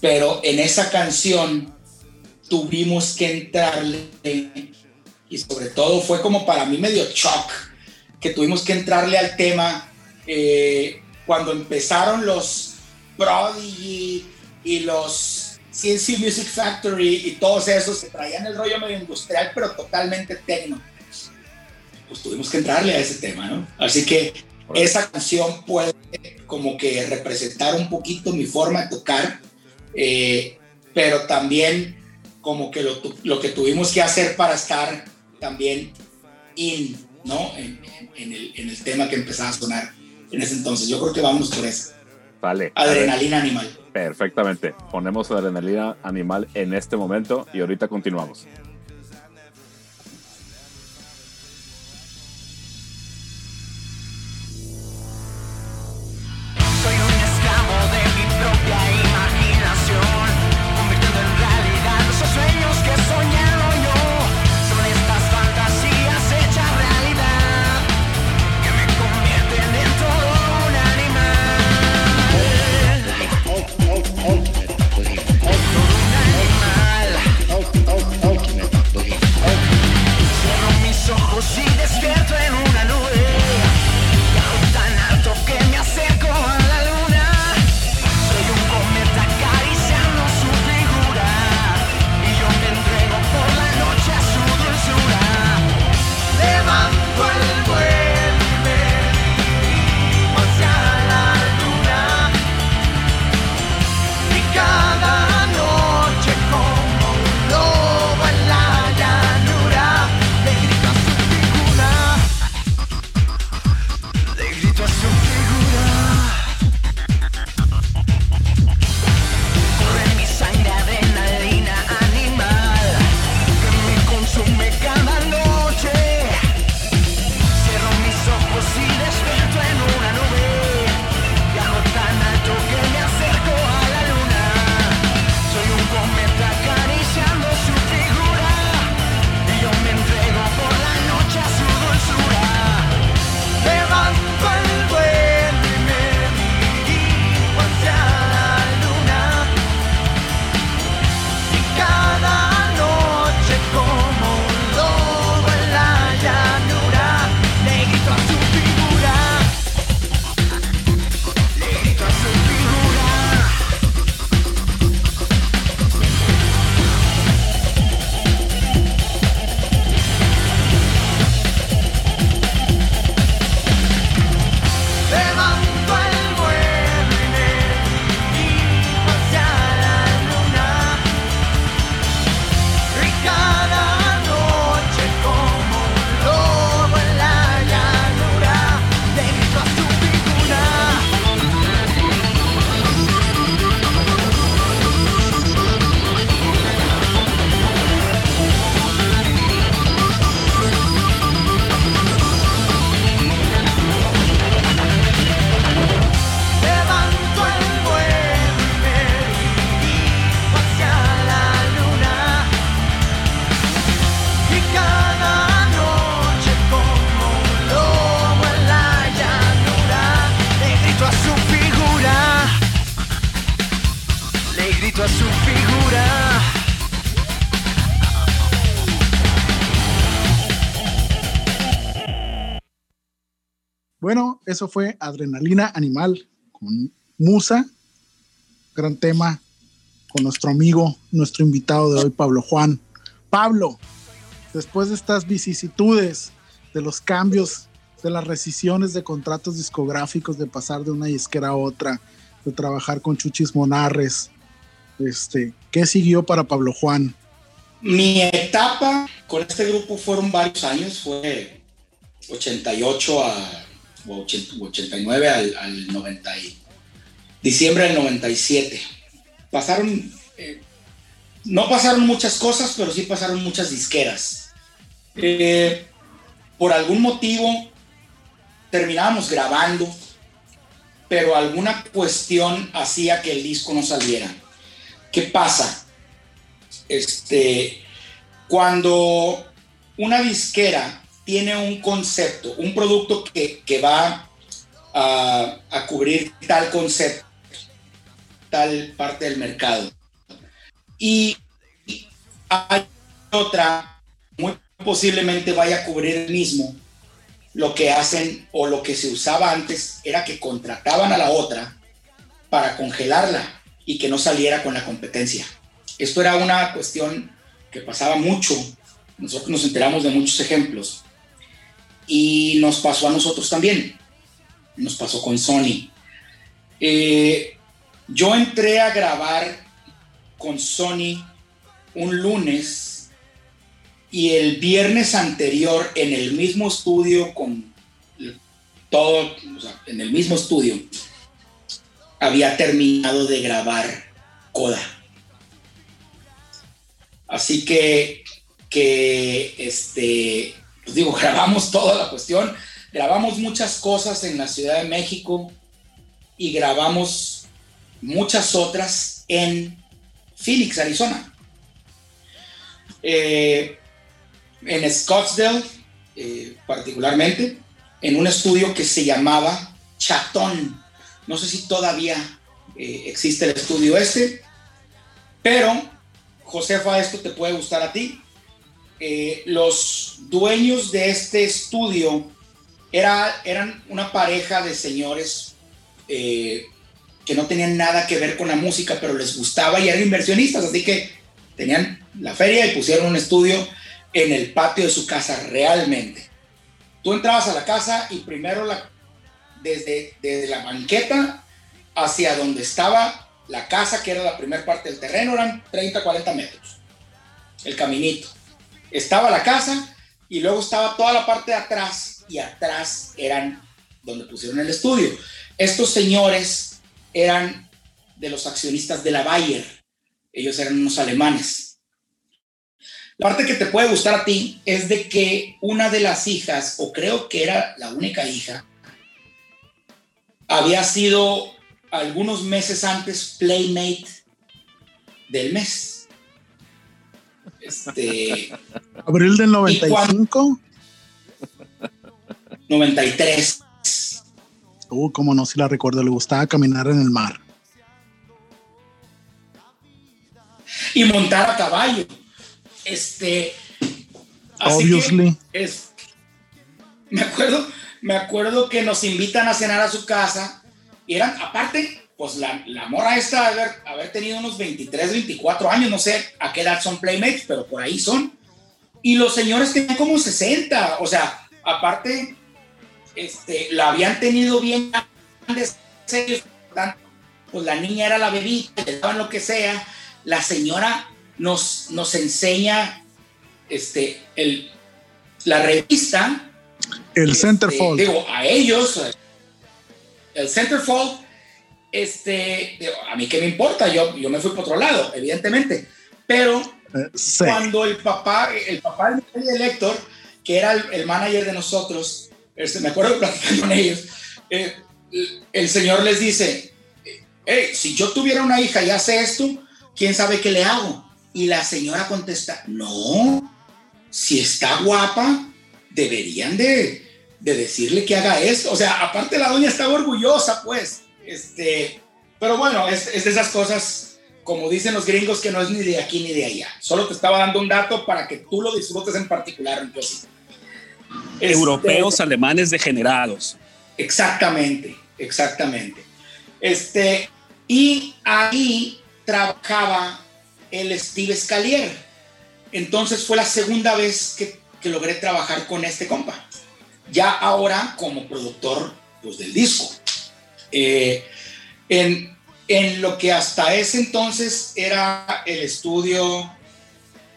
pero en esa canción tuvimos que entrarle y sobre todo fue como para mí medio shock que tuvimos que entrarle al tema eh, cuando empezaron los Prodigy y los CNC Music Factory y todos esos que traían el rollo medio industrial pero totalmente tecno pues tuvimos que entrarle a ese tema, ¿no? Así que esa canción puede como que representar un poquito mi forma de tocar, eh, pero también como que lo, lo que tuvimos que hacer para estar también in, ¿no? En, en- en el, en el tema que empezaba a sonar en ese entonces. Yo creo que vamos por eso. Vale. Adrenalina animal. Perfectamente. Ponemos Adrenalina Animal en este momento y ahorita continuamos. Eso fue Adrenalina Animal con Musa. Gran tema con nuestro amigo, nuestro invitado de hoy, Pablo Juan. Pablo, después de estas vicisitudes, de los cambios, de las rescisiones de contratos discográficos, de pasar de una disquera a otra, de trabajar con Chuchis Monarres, este, ¿qué siguió para Pablo Juan? Mi etapa con este grupo fueron varios años, fue 88 a o 80 89 al, al 90 y- diciembre del 97. Pasaron, eh, no pasaron muchas cosas, pero sí pasaron muchas disqueras. Eh, por algún motivo terminábamos grabando, pero alguna cuestión hacía que el disco no saliera. ¿Qué pasa? Este, cuando una disquera tiene un concepto, un producto que, que va a, a cubrir tal concepto, tal parte del mercado. Y hay otra, muy posiblemente vaya a cubrir el mismo. Lo que hacen o lo que se usaba antes era que contrataban a la otra para congelarla y que no saliera con la competencia. Esto era una cuestión que pasaba mucho. Nosotros nos enteramos de muchos ejemplos. Y nos pasó a nosotros también. Nos pasó con Sony. Eh, yo entré a grabar con Sony un lunes y el viernes anterior en el mismo estudio con todo, o sea, en el mismo estudio, había terminado de grabar Coda. Así que, que este, pues digo, grabamos toda la cuestión, grabamos muchas cosas en la Ciudad de México y grabamos muchas otras en Phoenix, Arizona. Eh, en Scottsdale, eh, particularmente, en un estudio que se llamaba Chatón. No sé si todavía eh, existe el estudio este, pero Josefa, esto te puede gustar a ti. Eh, dueños de este estudio era, eran una pareja de señores eh, que no tenían nada que ver con la música, pero les gustaba y eran inversionistas, así que tenían la feria y pusieron un estudio en el patio de su casa realmente. Tú entrabas a la casa y primero desde, desde la banqueta hacia donde estaba la casa, que era la primera parte del terreno, eran 30, 40 metros. El caminito. Estaba la casa y luego estaba toda la parte de atrás y atrás eran donde pusieron el estudio. Estos señores eran de los accionistas de la Bayer. Ellos eran unos alemanes. La parte que te puede gustar a ti es de que una de las hijas, o creo que era la única hija, había sido algunos meses antes Playmate del mes. Este, Abril del ¿Y 95. 93. Uh, cómo no, si la recuerdo, le gustaba caminar en el mar. y montar a caballo. Este. así que Obviously. es, me acuerdo, me acuerdo que nos invitan a cenar a su casa y eran, aparte, pues la, la morra esta haber, haber tenido unos 23, 24 años, no sé a qué edad son playmates, pero por ahí son. Y los señores tenían como 60, o sea, aparte, este, la habían tenido bien grandes, pues la niña era la bebita, le daban lo que sea, la señora nos, nos enseña este, el, la revista. El este, Centerfold. Digo, a ellos, el Centerfold, este, digo, a mí qué me importa, yo, yo me fui por otro lado, evidentemente, pero Eh, sí. cuando el papá, el papá de Miguel y de Héctor, que era el, el manager de nosotros, este, me acuerdo platicar con ellos, eh, el, el señor les dice, hey, si yo tuviera una hija y hace esto, ¿quién sabe qué le hago? Y la señora contesta, no, si está guapa, deberían de, de decirle que haga esto. O sea, aparte la doña estaba orgullosa, pues. Este, pero bueno, es, es de esas cosas como dicen los gringos, que no es ni de aquí ni de allá. Solo te estaba dando un dato para que tú lo disfrutes en particular, sí. Este, Europeos, alemanes degenerados. Exactamente, exactamente. Este, y ahí trabajaba el Steve Scalier. Entonces fue la segunda vez que, que logré trabajar con este compa. Ya ahora como productor pues, del disco. Eh, en, en lo que hasta ese entonces era el estudio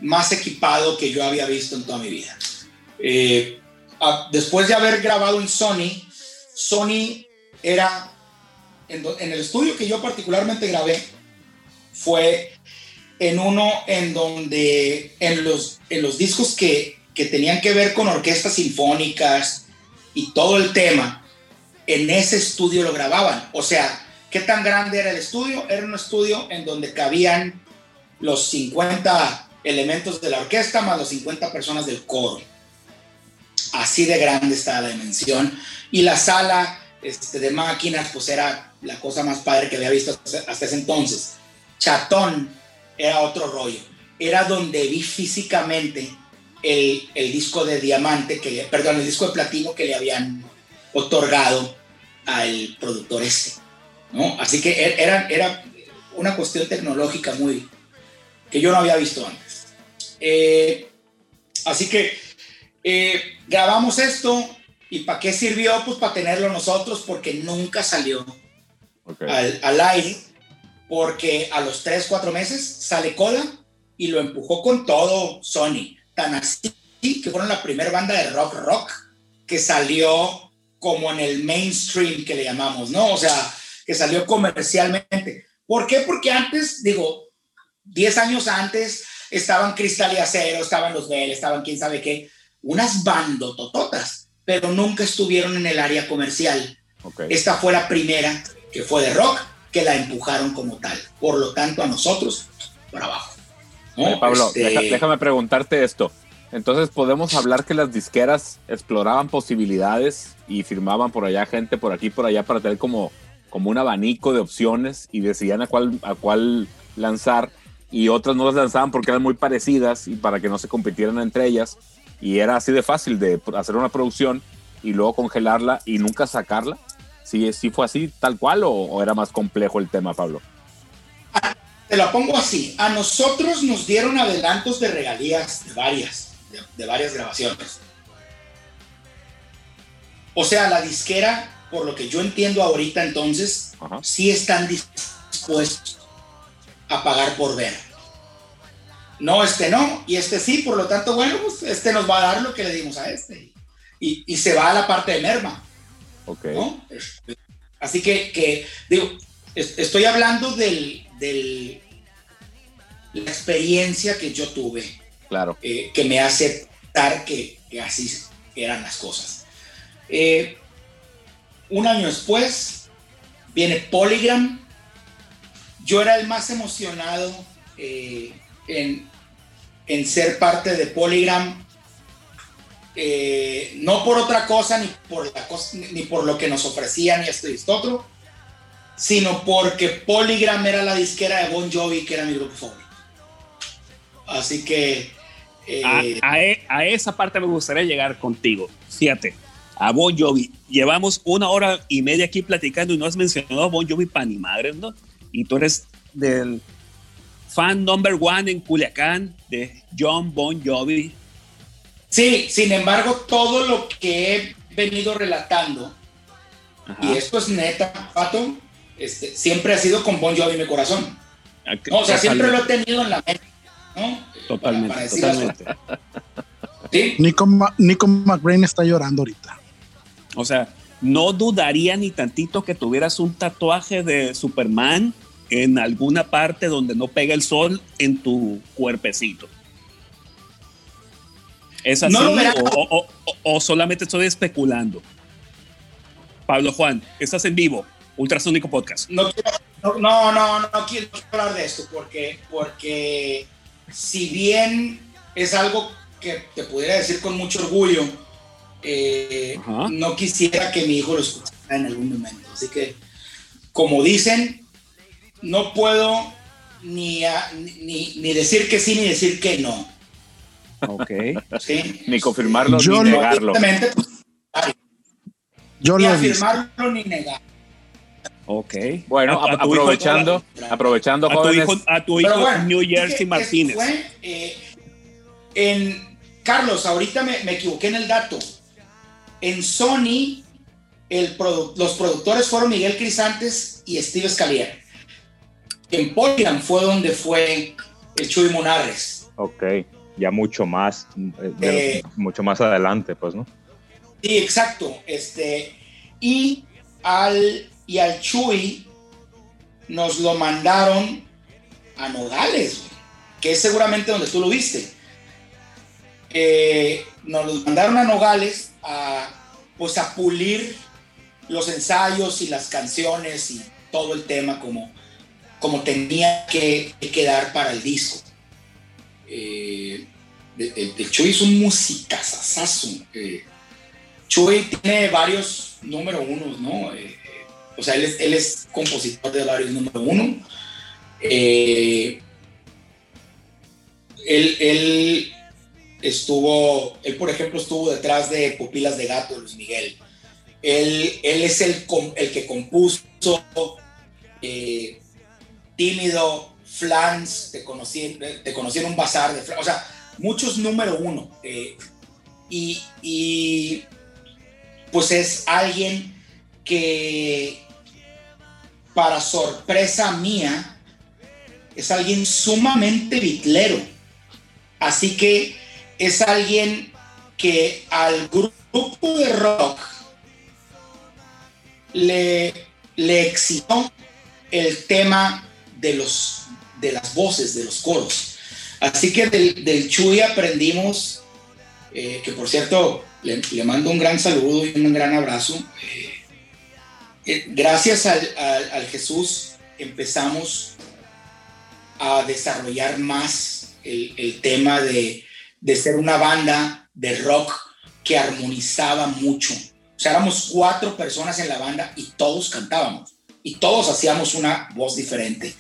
más equipado que yo había visto en toda mi vida. Eh, después de haber grabado en Sony, Sony era, en, en el estudio que yo particularmente grabé, fue en uno en donde en los, en los discos que, que tenían que ver con orquestas sinfónicas y todo el tema, en ese estudio lo grababan. O sea, ¿qué tan grande era el estudio? Era un estudio en donde cabían los 50 elementos de la orquesta más los 50 personas del coro. Así de grande estaba la dimensión. Y la sala este, de máquinas, pues era la cosa más padre que había visto hasta, ese entonces. Chatón era otro rollo. Era donde vi físicamente el, el disco de diamante, que perdón, el disco de platino que le habían otorgado al productor este. ¿no? Así que e- era, era una cuestión tecnológica muy que yo no había visto antes. Eh, así que eh, grabamos esto y ¿para qué sirvió? Pues para tenerlo nosotros porque nunca salió al, al aire porque a los 3, 4 meses sale Coda y lo empujó con todo Sony. Tan así que fueron la primera banda de rock rock que salió como en el mainstream que le llamamos, ¿no? O sea, que salió comercialmente. ¿Por qué? Porque antes, digo, 10 años antes estaban Cristal y Acero, estaban los Bell, estaban quién sabe qué, unas bandotototas, pero nunca estuvieron en el área comercial. ok. Esta fue la primera que fue de rock, que la empujaron como tal. Por lo tanto, a nosotros, por abajo. ¿no? Oye, Pablo, Este, déjame preguntarte esto. Entonces, ¿podemos hablar que las disqueras exploraban posibilidades y firmaban por allá gente por aquí por allá para tener como, como un abanico de opciones y decidían a cuál, a cuál lanzar y otras no las lanzaban porque eran muy parecidas y para que no se compitieran entre ellas y era así de fácil de hacer una producción y luego congelarla y nunca sacarla? ¿Sí, sí fue así tal cual o, era más complejo el tema, Pablo? Te lo pongo así. A nosotros nos dieron adelantos de regalías varias, de, de varias grabaciones. O sea, la disquera, por lo que yo entiendo ahorita entonces, Ajá. sí están dispuestos a pagar por ver. No, este no, y este sí, por lo tanto, bueno, pues este nos va a dar lo que le dimos a este. Y, y se va a la parte de merma. Ok. ¿no? Así que, que, digo, es- estoy hablando del, del- la experiencia que yo tuve, Claro. eh, que me hace aceptar que, así eran las cosas. Eh, un año después viene Polygram. Yo era el más emocionado eh, en, en ser parte de Polygram no por otra cosa ni por, la cosa, ni por lo que nos ofrecían y esto y esto otro, sino porque Polygram era la disquera de Bon Jovi, que era mi grupo favorito. Así que... eh, A, a e- a esa parte me gustaría llegar contigo. Fíjate, a Bon Jovi. Llevamos una hora y media aquí platicando y no has mencionado a Bon Jovi para ni madre, ¿no? Y tú eres del fan number one en Culiacán de John Bon Jovi. Sí, sin embargo, todo lo que he venido relatando, Ajá. y esto es neta, Pato, este, siempre ha sido con Bon Jovi en mi corazón. Ah, No, o sea, siempre lo he tenido en la mente. ¿no? Totalmente, Para- para totalmente. Sí, Nico, Ma- Nico McBrain está llorando ahorita. O sea, no dudaría ni tantito que tuvieras un tatuaje de Superman en alguna parte donde no pega el sol en tu cuerpecito. ¿Es así No lo verás. o, o- o- o solamente estoy especulando? Pablo Juan, estás en vivo, Ultrasónico Podcast. no, quiero- no, no, no, no quiero hablar de esto porque, porque si bien es algo que te pudiera decir con mucho orgullo, eh, no quisiera que mi hijo lo escuchara en algún momento. Así que, como dicen, no puedo ni, a- ni, ni decir que sí ni decir que no. Ok. ¿sí? Ni confirmarlo Yo ni lo- negarlo. Evidentemente, pues, Yo ni visto. afirmarlo ni negar. Ok. Bueno, A- a a- tu hijo- aprovechando, aprovechando, A tu hijo, a tu Pero hijo bueno, New es que Jersey Martínez. fue, eh, en Carlos, ahorita me, me equivoqué en el dato. En Sony, el produ- los productores fueron Miguel Crisantes y Steve Scalier. En Polygram fue donde fue el Chuy Monarres. Ok, ya mucho más, eh, Eh, mucho más adelante, pues, ¿no? Sí, exacto. Este, y al, y al Chuy nos lo mandaron a Nogales, que es seguramente donde tú lo viste. Eh, nos lo mandaron a Nogales a, pues, a pulir los ensayos y las canciones y todo el tema como, como tenía que, que quedar para el disco. Eh, el, el Chuy es un musicazazazo. eh, Chuy tiene varios número ¿no? Eh, eh, o sea, él es, compositor de varios número uno. Eh, él, él estuvo, él por ejemplo estuvo detrás de Pupilas de Gato Luis Miguel. Él, él es el, el que compuso eh, Tímido, Flans, te conocí, te conocí en bazar de Flans, o sea, muchos número uno. eh, y, y pues es alguien que para sorpresa mía es alguien sumamente bitlero. Así que es alguien que al grupo de rock le, le el tema de, los, de las voces, de los coros. Así que del, del Chuy aprendimos, eh, que por cierto le, mando un gran saludo y un gran abrazo. Eh, gracias al, Jesús empezamos a desarrollar más el, tema de, ser una banda de rock que armonizaba mucho. O sea, éramos cuatro personas en la banda y todos cantábamos y todos hacíamos una voz diferente.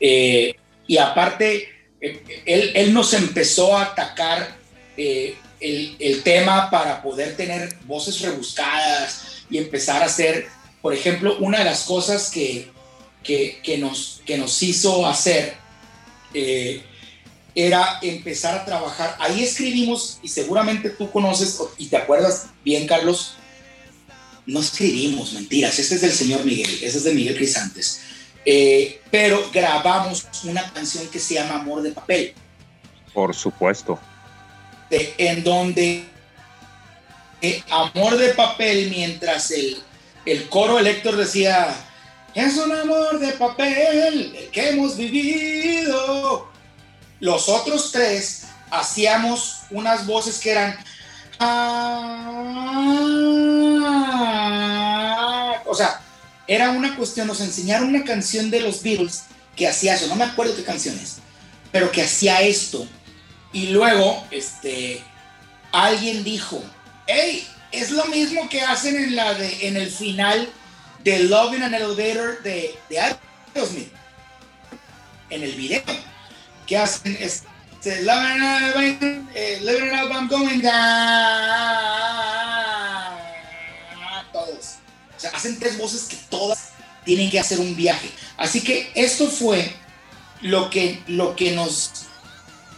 Eh, y aparte, eh, él, él nos empezó a atacar eh, el, el tema para poder tener voces rebuscadas y empezar a hacer, por ejemplo, una de las cosas que, que, que nos, que nos hizo hacer eh, era empezar a trabajar. Ahí escribimos, y seguramente tú conoces y te acuerdas bien, Carlos, no escribimos, mentiras, este es del señor Miguel, este es de Miguel Crisantes. Eh, pero grabamos una canción que se llama Amor de Papel, Por supuesto. de- en donde eh, Amor de Papel, mientras el, el coro de Héctor decía, es un amor de papel el que hemos vivido. Los otros tres hacíamos unas voces que eran... "Ah". O sea, era una cuestión, nos enseñaron una canción de los Beatles que hacía eso, no me acuerdo qué canciones, pero que hacía esto. Y luego, este, alguien dijo, hey, es lo mismo que hacen en, la de, en el final de Love in an Elevator de, de Aerosmith. En el video. Que hacen este, Love in an Elevator, eh, Up, I'm Going Down. Todos. O sea, hacen tres voces que todas tienen que hacer un viaje. Así que esto fue lo que, lo que nos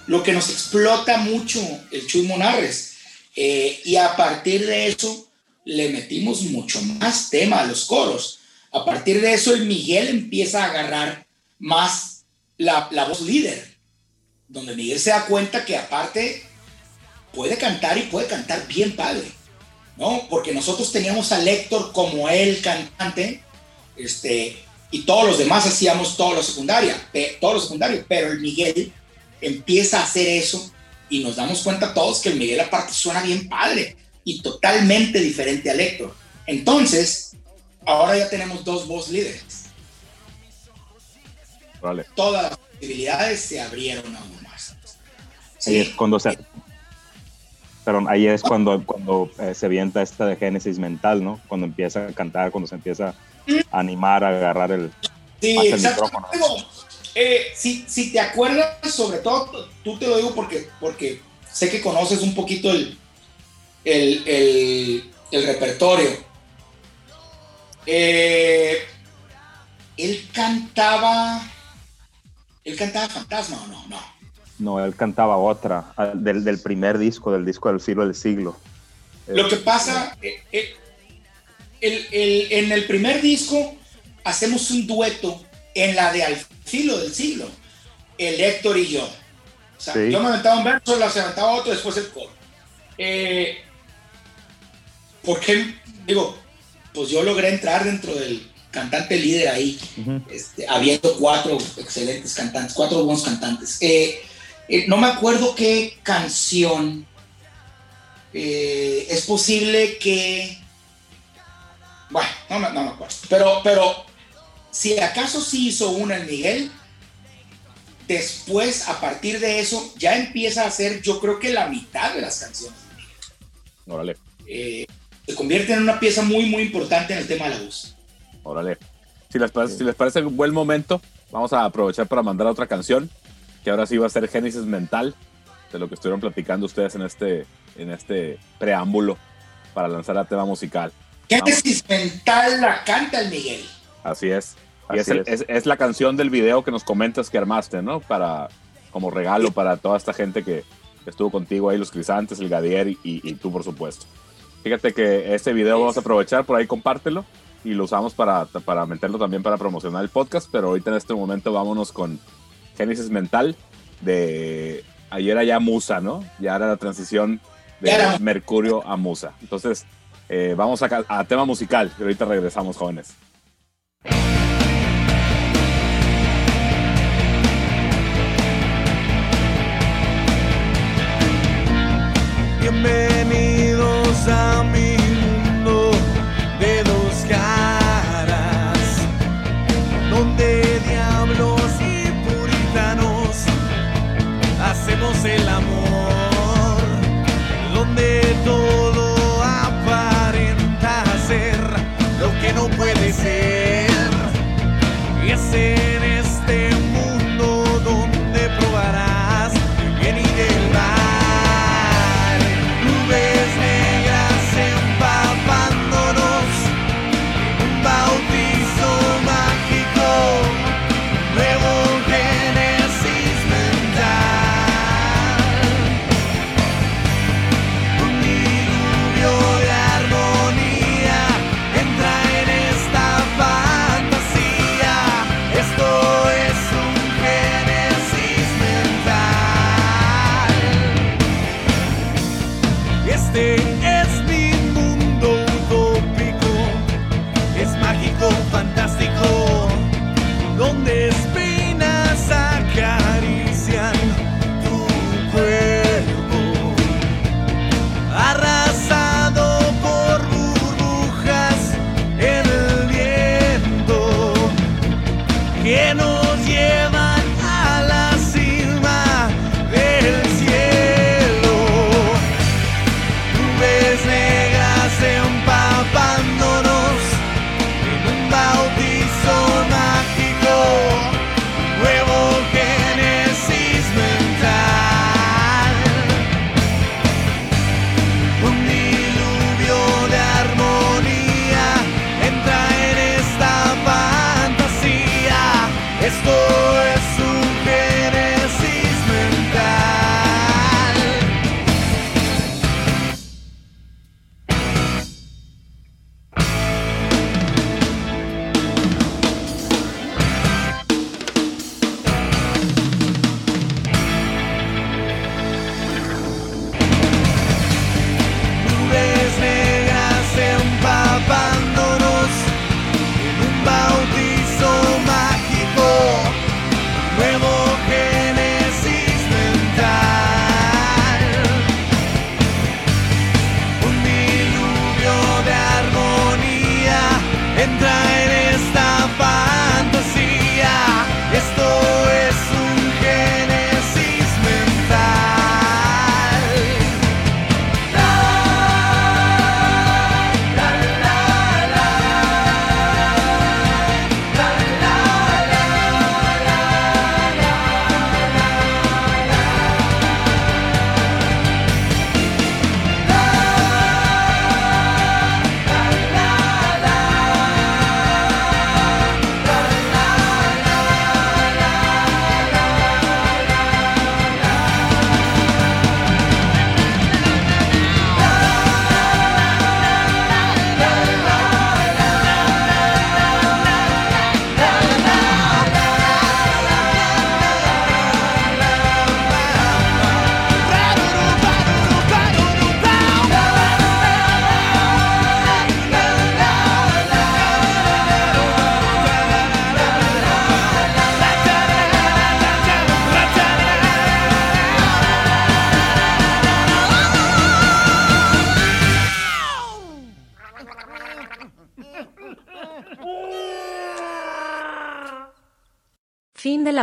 lo que nos explota mucho el Chuy Monarres. Eh, y a partir de eso le metimos mucho más tema a los coros. A partir de eso el Miguel empieza a agarrar más la, la voz líder, donde Miguel se da cuenta que aparte puede cantar y puede cantar bien padre, ¿no? Porque nosotros teníamos a Héctor como el cantante, este, y todos los demás hacíamos todo lo secundario, todo lo secundario, pero el Miguel empieza a hacer eso y nos damos cuenta todos que el Miguel aparte suena bien padre y totalmente diferente al Héctor. Entonces, ahora ya tenemos dos voz líderes. Vale. Todas las posibilidades se abrieron aún más. Ahí es Sí, cuando se. Perdón, ahí es cuando, cuando eh, se avienta esta de génesis mental, ¿no? Cuando empieza a cantar, cuando se empieza a animar a agarrar el. sí más el micrófono. Eh, si, si te acuerdas, sobre todo, tú te lo digo porque, porque sé que conoces un poquito el, el, el- el repertorio. Eh, él cantaba. Él cantaba Fantasma o no? No. No, él cantaba otra, del, del primer disco, del disco del siglo del siglo. Lo que pasa, eh, el- en el primer disco hacemos un dueto en la de Al filo del siglo, el Héctor y yo. O sea, Sí. yo me aventaba un verso, se aventaba otro, después el coro. Eh, porque, digo, pues yo logré entrar dentro del cantante líder ahí, este, habiendo cuatro excelentes cantantes, cuatro buenos cantantes. Eh, eh, no me acuerdo qué canción. es posible que. Bueno, no no me acuerdo. Pero, pero si acaso sí hizo una el Miguel, después, a partir de eso, ya empieza a hacer, yo creo que la mitad de las canciones. Órale, Eh, se convierte en una pieza muy, muy importante en el tema de la voz. órale. Si les, parece, si les parece un buen momento, vamos a aprovechar para mandar otra canción, que ahora sí va a ser Génesis Mental, de lo que estuvieron platicando ustedes en este, en este preámbulo para lanzar el tema musical. Génesis mental la canta el Miguel. Así es. Y es, Así el- es. es- es la canción del video que nos comentas que armaste, ¿no? Para, como regalo para toda esta gente que, estuvo contigo ahí, los Crisantes, el Gadier y, y tú, por supuesto. Fíjate que este video vamos a aprovechar, por ahí compártelo y lo usamos para, para meterlo también para promocionar el podcast, pero ahorita en este momento vámonos con Génesis Mental de ayer allá Musa, ¿no? Ya era la transición de. Mercurio a Musa. Entonces, eh, vamos a, a tema musical y ahorita regresamos, jóvenes. Bienvenidos a mi mundo de dos caras, donde diablos y puritanos hacemos el amor, donde todo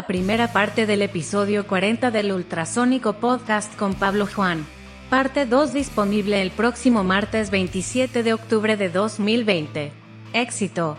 primera parte del episodio 40 del Ultrasónico Podcast con Pablo Juan. Parte 2 disponible el próximo martes 27 de octubre de 2020. Éxito.